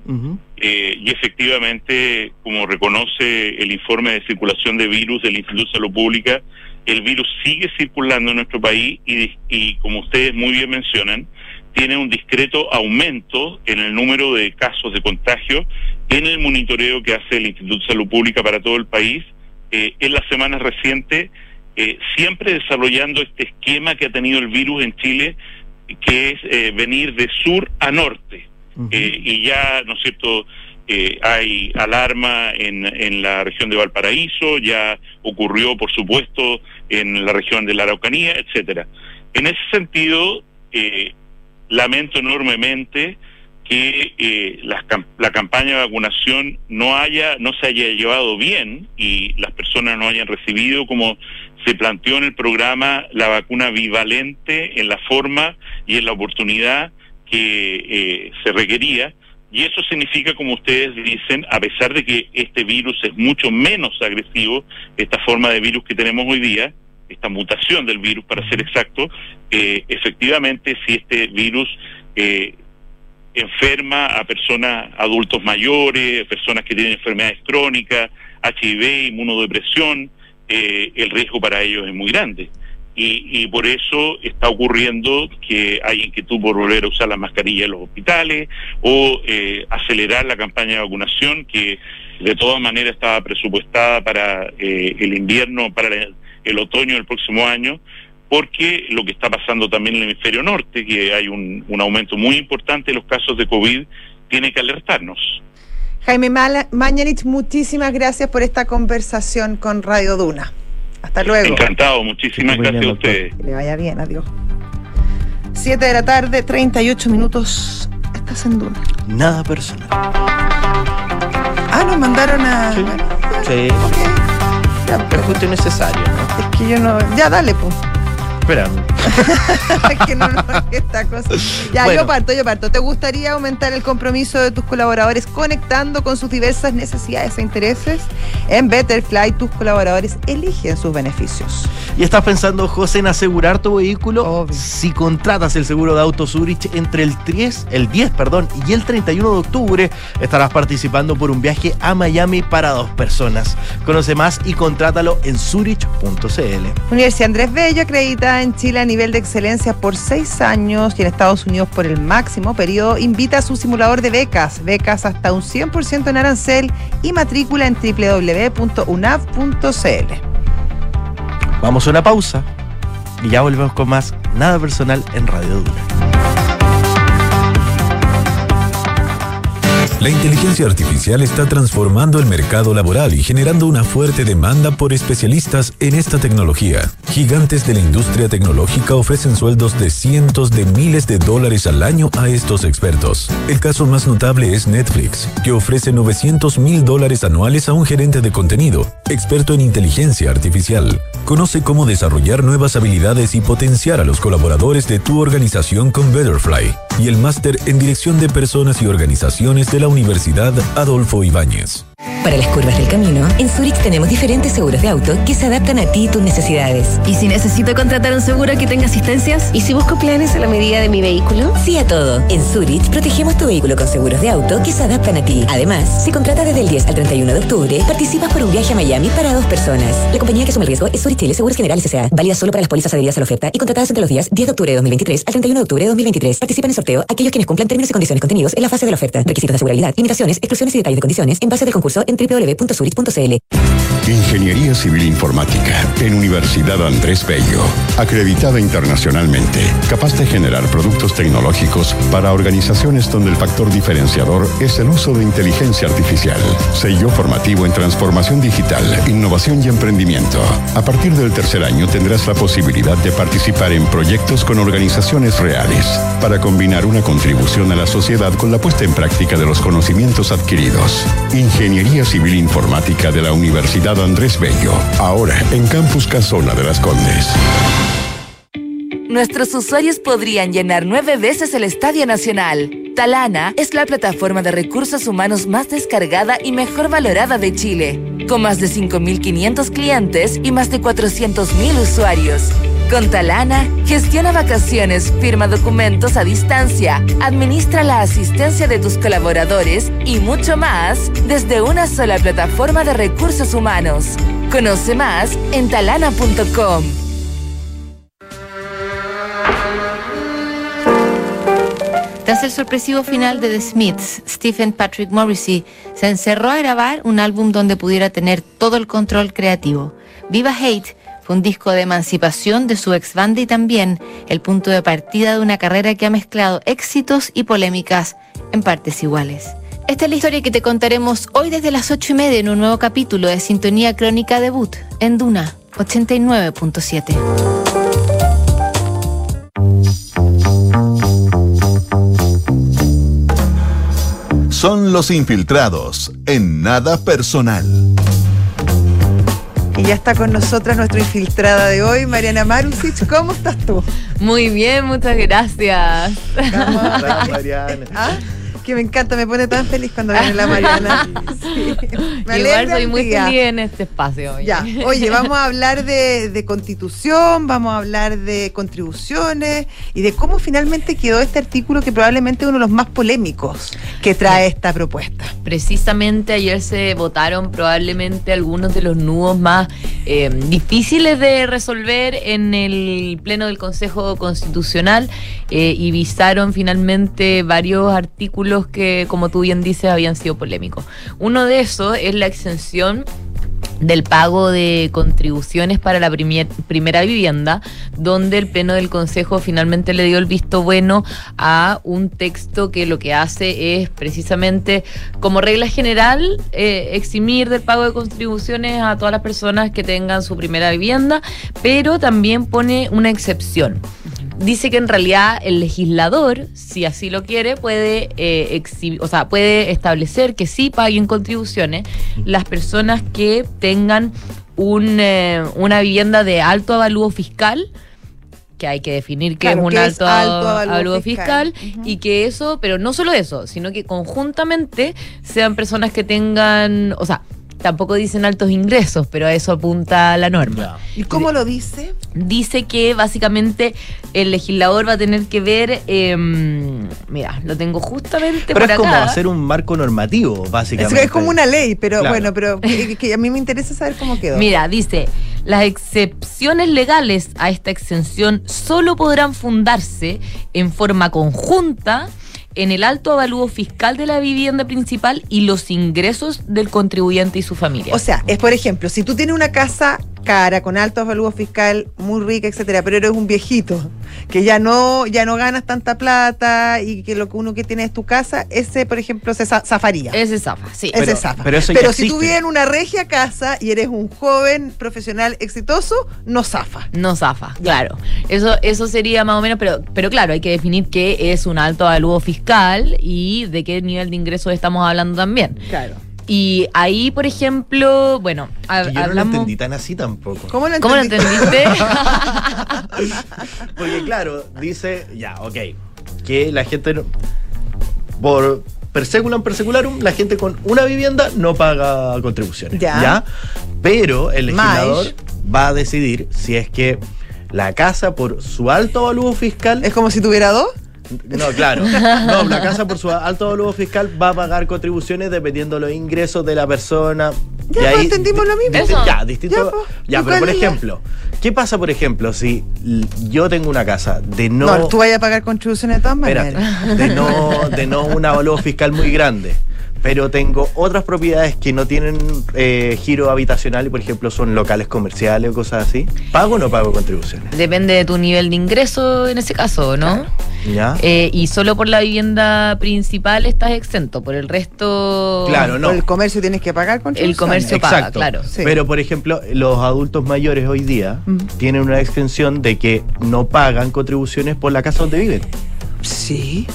Eh, y efectivamente, como reconoce el informe de circulación de virus del Instituto de Salud Pública, el virus sigue circulando en nuestro país y, y como ustedes muy bien mencionan, tiene un discreto aumento en el número de casos de contagio en el monitoreo que hace el Instituto de Salud Pública para todo el país. Eh, en las semanas recientes, eh, siempre desarrollando este esquema que ha tenido el virus en Chile, que es venir de sur a norte. Eh, y ya, ¿no es cierto?, eh, hay alarma en, la región de Valparaíso, ya ocurrió, por supuesto, en la región de la Araucanía, etcétera. En ese sentido, eh, lamento enormemente que la, la campaña de vacunación no haya no se haya llevado bien y las personas no hayan recibido como se planteó en el programa la vacuna bivalente en la forma y en la oportunidad que eh, se requería y eso significa, como ustedes dicen, a pesar de que este virus es mucho menos agresivo, esta forma de virus que tenemos hoy día, esta mutación del virus, para ser exacto, eh, efectivamente si este virus eh, enferma a personas, adultos mayores, personas que tienen enfermedades crónicas, HIV, inmunodepresión, el riesgo para ellos es muy grande y, por eso está ocurriendo que hay inquietud por volver a usar la mascarilla en los hospitales o eh, acelerar la campaña de vacunación que de todas maneras estaba presupuestada para eh, el invierno, para el, otoño del próximo año, porque lo que está pasando también en el hemisferio norte, que hay un, un aumento muy importante de los casos de COVID, tiene que alertarnos. Jaime Mañanich, muchísimas gracias por esta conversación con Radio Duna. Hasta luego. Encantado, muchísimas gracias a ustedes. Que le vaya bien, adiós. 7 de la tarde, 38 minutos. Estás en Duna. Nada personal. Ah, nos mandaron a. Sí. sí. es justo y necesario, ¿no? Es que yo no. Ya, dale, pues esperando. que no, no, esta cosa. Ya, yo parto, yo parto. ¿Te gustaría aumentar el compromiso de tus colaboradores conectando con sus diversas necesidades e intereses? En Betterfly, tus colaboradores eligen sus beneficios. ¿Y estás pensando, José, en asegurar tu vehículo? Si contratas el seguro de auto Zurich entre el 10, el 10 perdón, y el 31 de octubre, estarás participando por un viaje a Miami para dos personas. Conoce más y contrátalo en zurich.cl. Universidad Andrés Bello acredita en Chile a nivel de excelencia por seis años y en Estados Unidos por el máximo periodo, invita a su simulador de becas, becas hasta un 100% en arancel y matrícula en www.unav.cl. Vamos a una pausa y ya volvemos con más Nada Personal en Radio Dura. La inteligencia artificial está transformando el mercado laboral y generando una fuerte demanda por especialistas en esta tecnología. Gigantes de la industria tecnológica ofrecen sueldos de cientos de miles de dólares al año a estos expertos. El caso más notable es Netflix, que ofrece 900 mil dólares anuales a un gerente de contenido, experto en inteligencia artificial. Conoce cómo desarrollar nuevas habilidades y potenciar a los colaboradores de tu organización con Betterfly y el máster en Dirección de Personas y Organizaciones de la Universidad Adolfo Ibáñez. Para las curvas del camino, en Zurich tenemos diferentes seguros de auto que se adaptan a ti y tus necesidades. ¿Y si necesito contratar un seguro que tenga asistencias? ¿Y si busco planes a la medida de mi vehículo? Sí a todo. En Zurich protegemos tu vehículo con seguros de auto que se adaptan a ti. Además, si contratas desde el 10 al 31 de octubre, participas por un viaje a Miami para dos personas. La compañía que asume el riesgo es Zurich Chile Seguros Generales S.A. Válida solo para las pólizas adheridas a la oferta y contratadas entre los días 10 de octubre de 2023 al 31 de octubre de 2023. Participan en el sorteo aquellos quienes cumplan términos y condiciones contenidos en la fase de la oferta. Requisitos de asegurabilidad, limitaciones, exclusiones y detalles de condiciones en base del concurso en www.zurich.cl. Ingeniería Civil Informática en Universidad Andrés Bello. Acreditada internacionalmente, capaz de generar productos tecnológicos para organizaciones donde el factor diferenciador es el uso de inteligencia artificial. Sello formativo en transformación digital, innovación y emprendimiento. A partir del tercer año tendrás la posibilidad de participar en proyectos con organizaciones reales para combinar una contribución a la sociedad con la puesta en práctica de los conocimientos adquiridos. Ingeniería Civil Informática de la Universidad Andrés Bello. Ahora en Campus Casona de las Condes. Nuestros usuarios podrían llenar nueve veces el Estadio Nacional. Talana es la plataforma de recursos humanos más descargada y mejor valorada de Chile, con más de 5.500 clientes y más de 400.000 usuarios. Con Talana, gestiona vacaciones, firma documentos a distancia, administra la asistencia de tus colaboradores y mucho más desde una sola plataforma de recursos humanos. Conoce más en talana.com. Tras el sorpresivo final de The Smiths, Stephen Patrick Morrissey se encerró a grabar un álbum donde pudiera tener todo el control creativo. Viva Hate un disco de emancipación de su ex banda y también el punto de partida de una carrera que ha mezclado éxitos y polémicas en partes iguales. Esta es la historia que te contaremos hoy desde las ocho y media en un nuevo capítulo de Sintonía Crónica Debut en Duna 89.7. Son los infiltrados en nada personal. Y ya está con nosotras nuestra infiltrada de hoy, Mariana Marusic. ¿Cómo estás tú? Muy bien, muchas gracias. Gracias, Mariana. ¿Ah? Que me encanta, me pone tan feliz cuando viene la Mariana. Sí. Me Igual soy muy feliz en este espacio. hoy. Ya, oye, vamos a hablar de, de constitución, vamos a hablar de contribuciones y de cómo finalmente quedó este artículo que probablemente es uno de los más polémicos que trae esta propuesta. Precisamente ayer se votaron probablemente algunos de los nudos más eh, difíciles de resolver en el Pleno del Consejo Constitucional eh, y visaron finalmente varios artículos que, como tú bien dices, habían sido polémicos. Uno de esos es la exención del pago de contribuciones para la primera vivienda, donde el Pleno del Consejo finalmente le dio el visto bueno a un texto que lo que hace es precisamente, como regla general, eh, eximir del pago de contribuciones a todas las personas que tengan su primera vivienda, pero también pone una excepción dice que en realidad el legislador, si así lo quiere, puede eh, exhi- o sea, puede establecer que sí paguen contribuciones las personas que tengan un, eh, una vivienda de alto avalúo fiscal que hay que definir qué Claro, es un que es alto, alto avalúo, avalúo fiscal, fiscal. y que eso, pero no solo eso, sino que conjuntamente sean personas que tengan, o sea, tampoco dicen altos ingresos, pero a eso apunta la norma ¿Y cómo lo dice? dice que básicamente el legislador va a tener que ver, eh, mira, lo tengo justamente Pero por es como hacer un marco normativo, Es, básicamente. que es como una ley, pero Claro. bueno, pero que, que a mí me interesa saber cómo quedó. Mira, dice, las excepciones legales a esta exención solo podrán fundarse en forma conjunta en el alto avalúo fiscal de la vivienda principal y los ingresos del contribuyente y su familia. O sea, es por ejemplo, si tú tienes una casa cara, con alto avalúo fiscal, muy rica, etcétera, pero eres un viejito, que ya no, ya no ganas tanta plata y que lo que uno que tiene es tu casa, ese, por ejemplo, se za- zafaría. Ese zafa, sí. Ese Pero- zafa. pero eso ya Pero si tú vives en una regia casa y eres un joven profesional exitoso, no zafa. No zafa, claro. Eso, eso sería más o menos, pero, pero claro, hay que definir qué es un alto avalúo fiscal y de qué nivel de ingresos estamos hablando también. Claro. Y ahí, por ejemplo, bueno, yo no lo entendí tan así tampoco. ¿Cómo lo ¿Cómo lo entendiste? Porque claro, dice, ya, ok, que la gente no- por per seculam per secularum, la gente con una vivienda no paga contribuciones. Ya. Pero el legislador va a decidir si es que la casa por su alto valor fiscal. Es como si tuviera dos. No, claro. No, la casa por su alto valor fiscal va a pagar contribuciones dependiendo de los ingresos de la persona. Ya, Y pues, entendimos lo mismo. Eso. Ya, distinto. Ya, Ya, pues, ¿y pero por ejemplo, ¿qué pasa, por ejemplo, si yo tengo una casa de no. No, tú vayas a pagar contribuciones de todas Espérate, maneras. de no, de no un valor fiscal muy grande. Pero tengo otras propiedades que no tienen eh, giro habitacional y, por ejemplo, son locales comerciales o cosas así. ¿Pago o no pago contribuciones? Depende de tu nivel de ingreso en ese caso, ¿no? ¿Ya? Eh, y solo por la vivienda principal estás exento, por el resto... Claro, no. Por el comercio tienes que pagar contribuciones. El comercio paga, Exacto. claro. Sí. Pero, por ejemplo, los adultos mayores hoy día tienen una extensión de que no pagan contribuciones por la casa donde viven. Sí.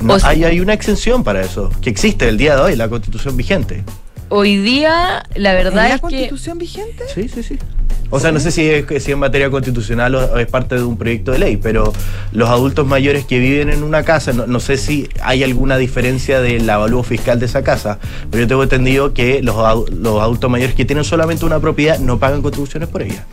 No, O sea- hay, hay una exención para eso, que existe el día de hoy, la constitución vigente. Hoy día, la ¿Es verdad la es que... constitución vigente? Sí, sí, sí. O sea, no sé si es, si es materia constitucional o, o es parte de un proyecto de ley, pero los adultos mayores que viven en una casa, no, no sé si hay alguna diferencia del avalúo fiscal de esa casa, pero yo tengo entendido que los, los adultos mayores que tienen solamente una propiedad no pagan contribuciones por ella.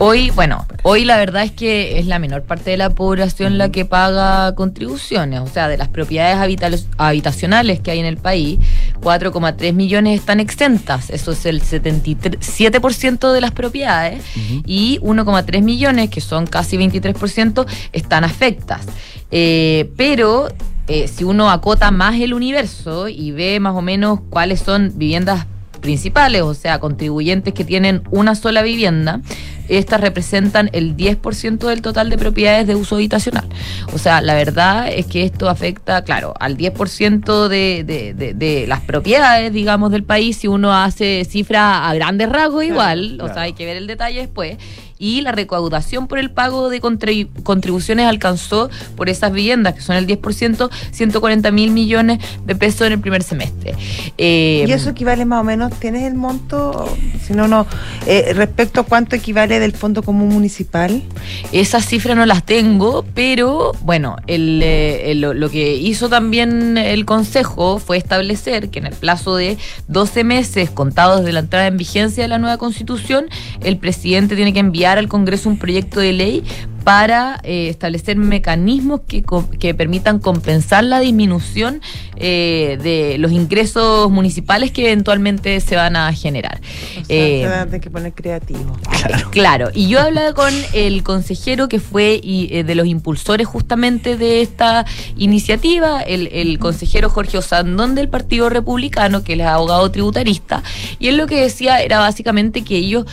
Hoy, bueno, hoy la verdad es que es la menor parte de la población la que paga contribuciones, o sea, de las propiedades habitacionales que hay en el país, 4,3 millones están exentas, eso es el 77% de las propiedades, y 1,3 millones, que son casi 23%, están afectas. Eh, pero eh, si uno acota más el universo y ve más o menos cuáles son viviendas principales, o sea, contribuyentes que tienen una sola vivienda, estas representan el 10% del total de propiedades de uso habitacional. O sea, la verdad es que esto afecta, claro, al 10% de, de, de, de las propiedades, digamos, del país, si uno hace cifra a grandes rasgos igual, o claro. sea, hay que ver el detalle después. Y la recaudación por el pago de contribu- contribuciones alcanzó por esas viviendas, que son el 10%, 140 mil millones de pesos en el primer semestre. Eh, ¿Y eso equivale más o menos? ¿Tienes el monto? Si no, no. Eh, respecto a cuánto equivale del Fondo Común Municipal. Esas cifras no las tengo, pero bueno, el, eh, el- lo que hizo también el Consejo fue establecer que en el plazo de 12 meses contados de la entrada en vigencia de la nueva Constitución, el presidente tiene que enviar al Congreso un proyecto de ley para eh, establecer mecanismos que, permitan compensar la disminución eh, de los ingresos municipales que eventualmente se van a generar. O sea, Eh, se van a tener que poner creativo. Claro, y yo hablaba con el consejero que fue y, eh, de los impulsores justamente de esta iniciativa, el, el consejero Jorge Osandón del Partido Republicano, que él es abogado tributarista, y él lo que decía era básicamente que ellos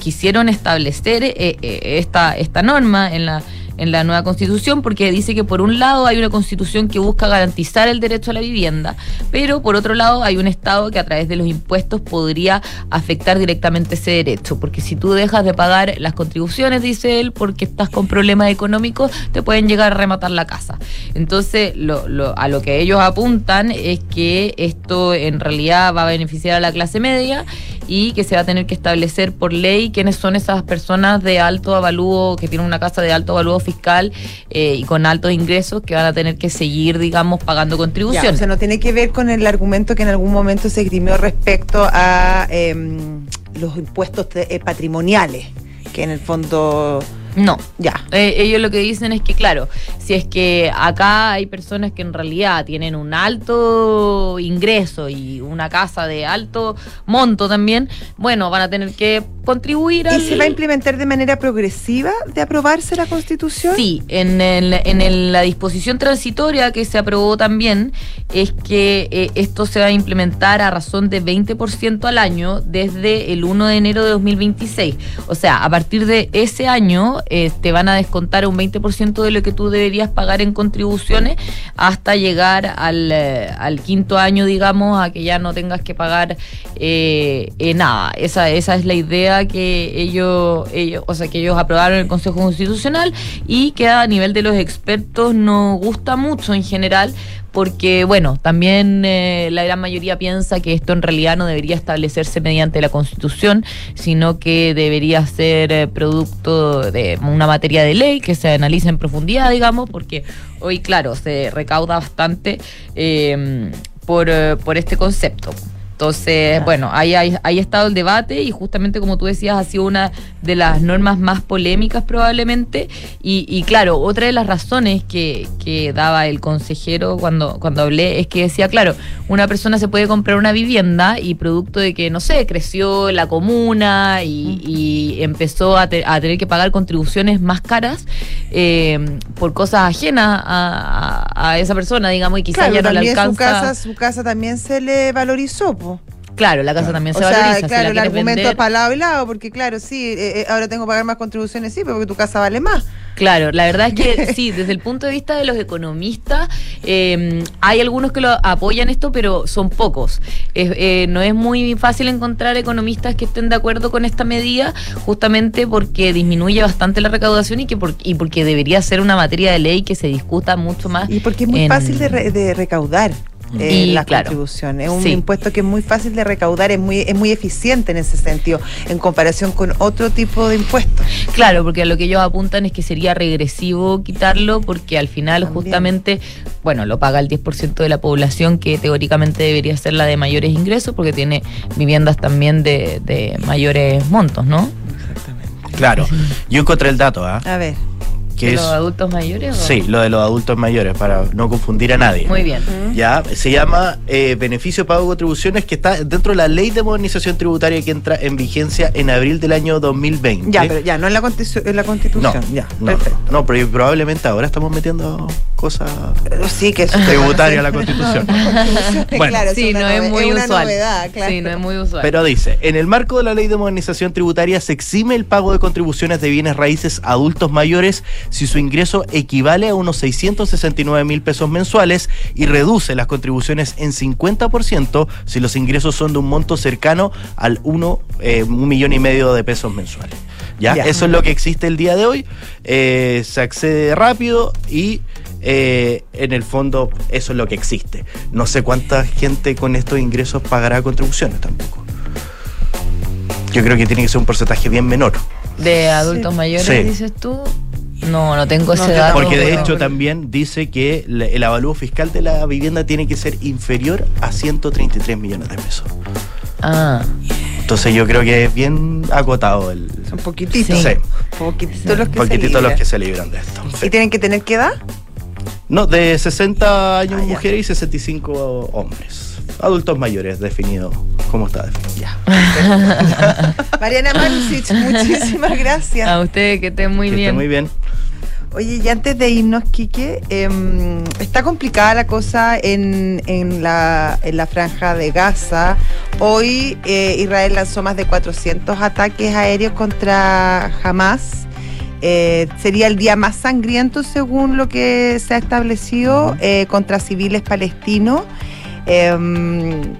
quisieron establecer eh, eh, esta, esta norma en la en la nueva constitución porque dice que por un lado hay una constitución que busca garantizar el derecho a la vivienda, pero por otro lado hay un Estado que a través de los impuestos podría afectar directamente ese derecho, porque si tú dejas de pagar las contribuciones, dice él, porque estás con problemas económicos, te pueden llegar a rematar la casa. Entonces, lo, lo- a lo que ellos apuntan es que esto en realidad va a beneficiar a la clase media y que se va a tener que establecer por ley quiénes son esas personas de alto avalúo, que tienen una casa de alto avalúo fiscal eh, y con altos ingresos que van a tener que seguir, digamos, pagando Ya, contribuciones. o sea, no tiene que ver con el argumento que en algún momento se esgrimió respecto a em, los impuestos eh, patrimoniales, que en el fondo No. Ya. Eh, ellos lo que dicen es que, claro, si es que acá hay personas que en realidad tienen un alto ingreso y una casa de alto monto también, bueno, van a tener que contribuir ¿Y al... se va a implementar de manera progresiva de aprobarse la Constitución? Sí, en, el- en el- la disposición transitoria que se aprobó también es que eh, esto se va a implementar a razón de 20% al año desde el 1 de enero de 2026. O sea, a partir de ese año te van a descontar un 20% de lo que tú deberías pagar en contribuciones hasta llegar al, eh, quinto año, digamos, a que ya no tengas que pagar eh, eh, nada. Esa, esa es la idea que ellos, ellos, o sea, que ellos aprobaron en el Consejo Constitucional y que a nivel de los expertos nos gusta mucho en general porque, bueno, también eh, la gran mayoría piensa que esto en realidad no debería establecerse mediante la Constitución, sino que debería ser eh, producto de una materia de ley que se analice en profundidad, digamos, porque hoy, claro, se recauda bastante eh, por, eh, por este concepto. Entonces, bueno, ahí, ahí, ahí ha estado el debate y justamente como tú decías, ha sido una de las normas más polémicas probablemente. Y, y claro, otra de las razones que, que daba el consejero cuando, cuando hablé es que decía, claro, una persona se puede comprar una vivienda y producto de que, no sé, creció la comuna y, y empezó a, te- a tener que pagar contribuciones más caras eh, por cosas ajenas a, a- a esa persona, digamos, y quizás Claro, ya no le alcanza. su casa, su casa también se le valorizó. Claro, la casa también O se sea, valoriza. si claro, la el argumento vender. es para lado y lado, porque claro, sí, eh, eh, ahora tengo que pagar más contribuciones, sí, pero porque tu casa vale más. Claro, la verdad es que sí, desde el punto de vista de los economistas, eh, hay algunos que lo apoyan esto, pero son pocos. Es- eh, no es muy fácil encontrar economistas que estén de acuerdo con esta medida, justamente porque disminuye bastante la recaudación y que por- y porque debería ser una materia de ley que se discuta mucho más. Y porque es muy en- fácil de, re- de recaudar. Eh, Y, las claro, contribuciones. Es un sí. impuesto que es muy fácil de recaudar, es muy, es muy eficiente en ese sentido, en comparación con otro tipo de impuestos. Claro, porque a lo que ellos apuntan es que sería regresivo quitarlo porque al final justamente, bueno, lo paga el 10% de la población que teóricamente debería ser la de mayores ingresos porque tiene viviendas también de, de mayores montos, ¿no? Claro. Yo encontré el dato, ¿ah? A ver. Que ¿De es. los adultos mayores? o? Sí, lo de los adultos mayores, para no confundir a nadie. Muy bien. Ya, se llama eh, beneficio pago de contribuciones que está dentro de la ley de modernización tributaria que entra en vigencia en abril del año 2020. Ya, pero ya, no en la, constitu- en la no, constitución. ya, no, perfecto. no, pero probablemente ahora estamos metiendo cosas Pero sí que eso tributarias a la constitución. Bueno. claro, Sí, no es muy una usual. novedad, claro. Sí, no es muy usual. Pero dice, en el marco de la ley de modernización tributaria se exime el pago de contribuciones de bienes raíces a adultos mayores si su ingreso equivale a unos 669 mil pesos mensuales y reduce las contribuciones en 50% si los ingresos son de un monto cercano al 1 eh, un millón y medio de pesos mensuales. ¿Ya? Ya. Eso es lo que existe el día de hoy. Eh, se accede rápido y eh, en el fondo eso es lo que existe. No sé cuánta gente con estos ingresos pagará contribuciones tampoco. Yo creo que tiene que ser un porcentaje bien menor. ¿De adultos mayores, Sí. dices tú? No, no tengo ese yo dato. Porque de hecho también dice que el avalúo fiscal de la vivienda tiene que ser inferior a 133 millones de pesos. Ah, Entonces yo creo que es bien acotado el... Un poquitito. Sí. Poquititos los que se poquitito los libran. que se libran de esto. ¿Y tienen que tener qué edad? No, de 60 años Ah, mujeres y 65 hombres. Adultos mayores, definido como está definido. Ya. Mariana Marusic, muchísimas gracias. a usted que esté muy Que esté bien. muy bien. Oye, y antes de irnos, Quique, em, está complicada la cosa en, en la, en la franja de Gaza. Hoy eh, Israel lanzó más de 400 ataques aéreos contra Hamas. Eh, sería el día más sangriento según lo que se ha establecido eh, contra civiles palestinos. Em,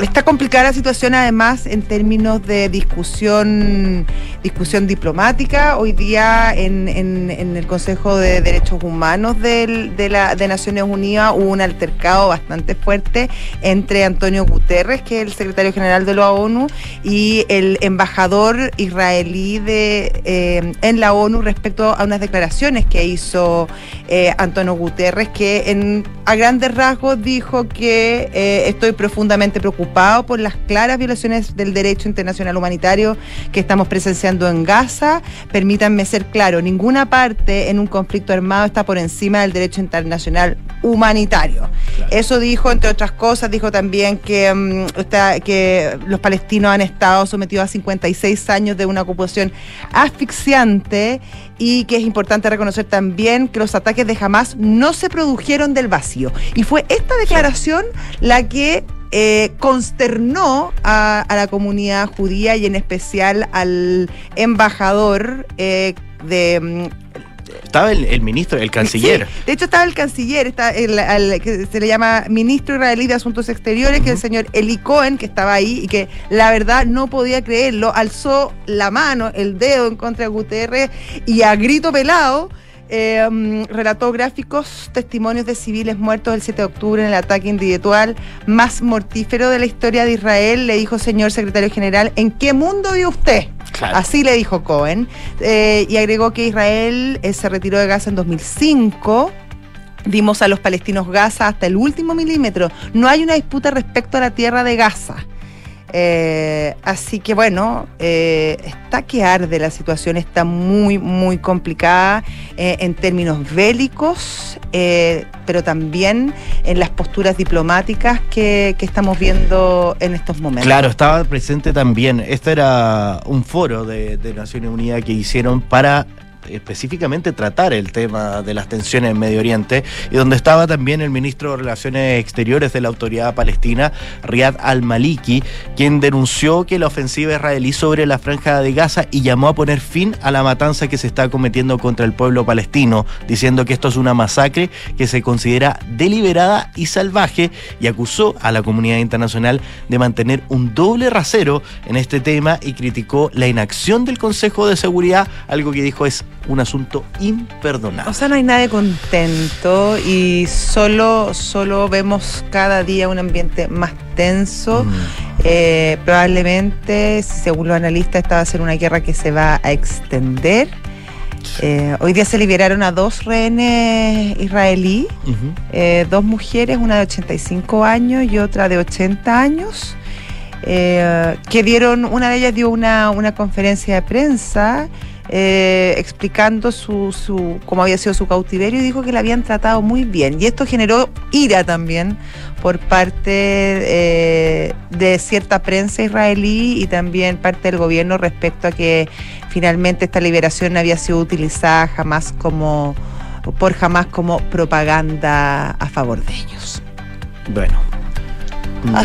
Está complicada la situación además en términos de discusión, discusión diplomática. Hoy día en, el Consejo de Derechos Humanos de, Naciones Unidas hubo un altercado bastante fuerte entre Antonio Guterres, que es el secretario general de la ONU, y el embajador israelí de, eh, en la ONU respecto a unas declaraciones que hizo eh, Antonio Guterres, que en, a grandes rasgos dijo que eh, estoy profundamente preocupado por las claras violaciones del derecho internacional humanitario que estamos presenciando en Gaza. Permítanme ser claro, ninguna parte en un conflicto armado está por encima del derecho internacional humanitario. Eso dijo, entre otras cosas, dijo también que, mm, está- que los palestinos han estado sometidos a 56 años de una ocupación asfixiante y que es importante reconocer también que los ataques de Hamas no se produjeron del vacío. Y fue esta declaración la que eh, consternó a, a la comunidad judía y en especial al embajador eh, de... Estaba el, el ministro, el canciller. Sí, de hecho estaba el canciller, está el, que se le llama ministro israelí de Asuntos Exteriores, que es el señor Eli Cohen, que estaba ahí y que la verdad no podía creerlo, alzó la mano, el dedo en contra de Guterres y a grito pelado eh, mm, relató gráficos testimonios de civiles muertos el 7 de octubre en el ataque individual más mortífero de la historia de Israel. Le dijo, señor secretario general, ¿en qué mundo vive usted? Así le dijo Cohen. Eh, y agregó que Israel eh, se retiró de Gaza en 2005. Dimos a los palestinos Gaza hasta el último milímetro. No hay una disputa respecto a la tierra de Gaza. Eh, así que bueno, eh, está que arde la situación, está muy, muy complicada eh, en términos bélicos, eh, pero también en las posturas diplomáticas que, estamos viendo en estos momentos. Claro, estaba presente también. Este era un foro de Naciones Unidas que hicieron para específicamente tratar el tema de las tensiones en Medio Oriente y donde estaba también el ministro de Relaciones Exteriores de la Autoridad Palestina, Riyad al-Maliki, quien denunció que la ofensiva israelí sobre la franja de Gaza y llamó a poner fin a la matanza que se está cometiendo contra el pueblo palestino, diciendo que esto es una masacre que se considera deliberada y salvaje y acusó a la comunidad internacional de mantener un doble rasero en este tema y criticó la inacción del Consejo de Seguridad, algo que dijo es un asunto imperdonable. O sea, no hay nadie contento y solo, solo vemos cada día un ambiente más tenso. Mm. Eh, probablemente, según los analistas, esta va a ser una guerra que se va a extender. Eh, hoy día se liberaron a dos rehenes israelí, eh, dos mujeres, una de 85 años y otra de 80 años, que dieron, una de ellas dio una, una conferencia de prensa eh, explicando su, su, cómo había sido su cautiverio y dijo que la habían tratado muy bien. Y esto generó ira también por parte eh, de cierta prensa israelí y también parte del gobierno respecto a que finalmente esta liberación había sido utilizada jamás como por jamás como propaganda a favor de ellos. Bueno. Mm, Ah,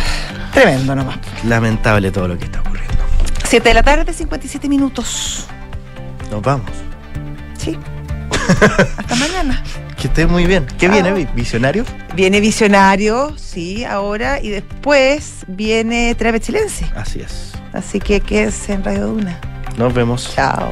tremendo nomás. Lamentable todo lo que está ocurriendo. 7 de la tarde, 57 minutos. Nos vamos. Sí. Hasta mañana. Que esté muy bien. ¿Qué viene? Vi- ¿Visionario? Viene Visionario, sí, ahora, y después viene Trave Chilense. Así es. Así que quédense en Radio Duna. Nos vemos. Chao.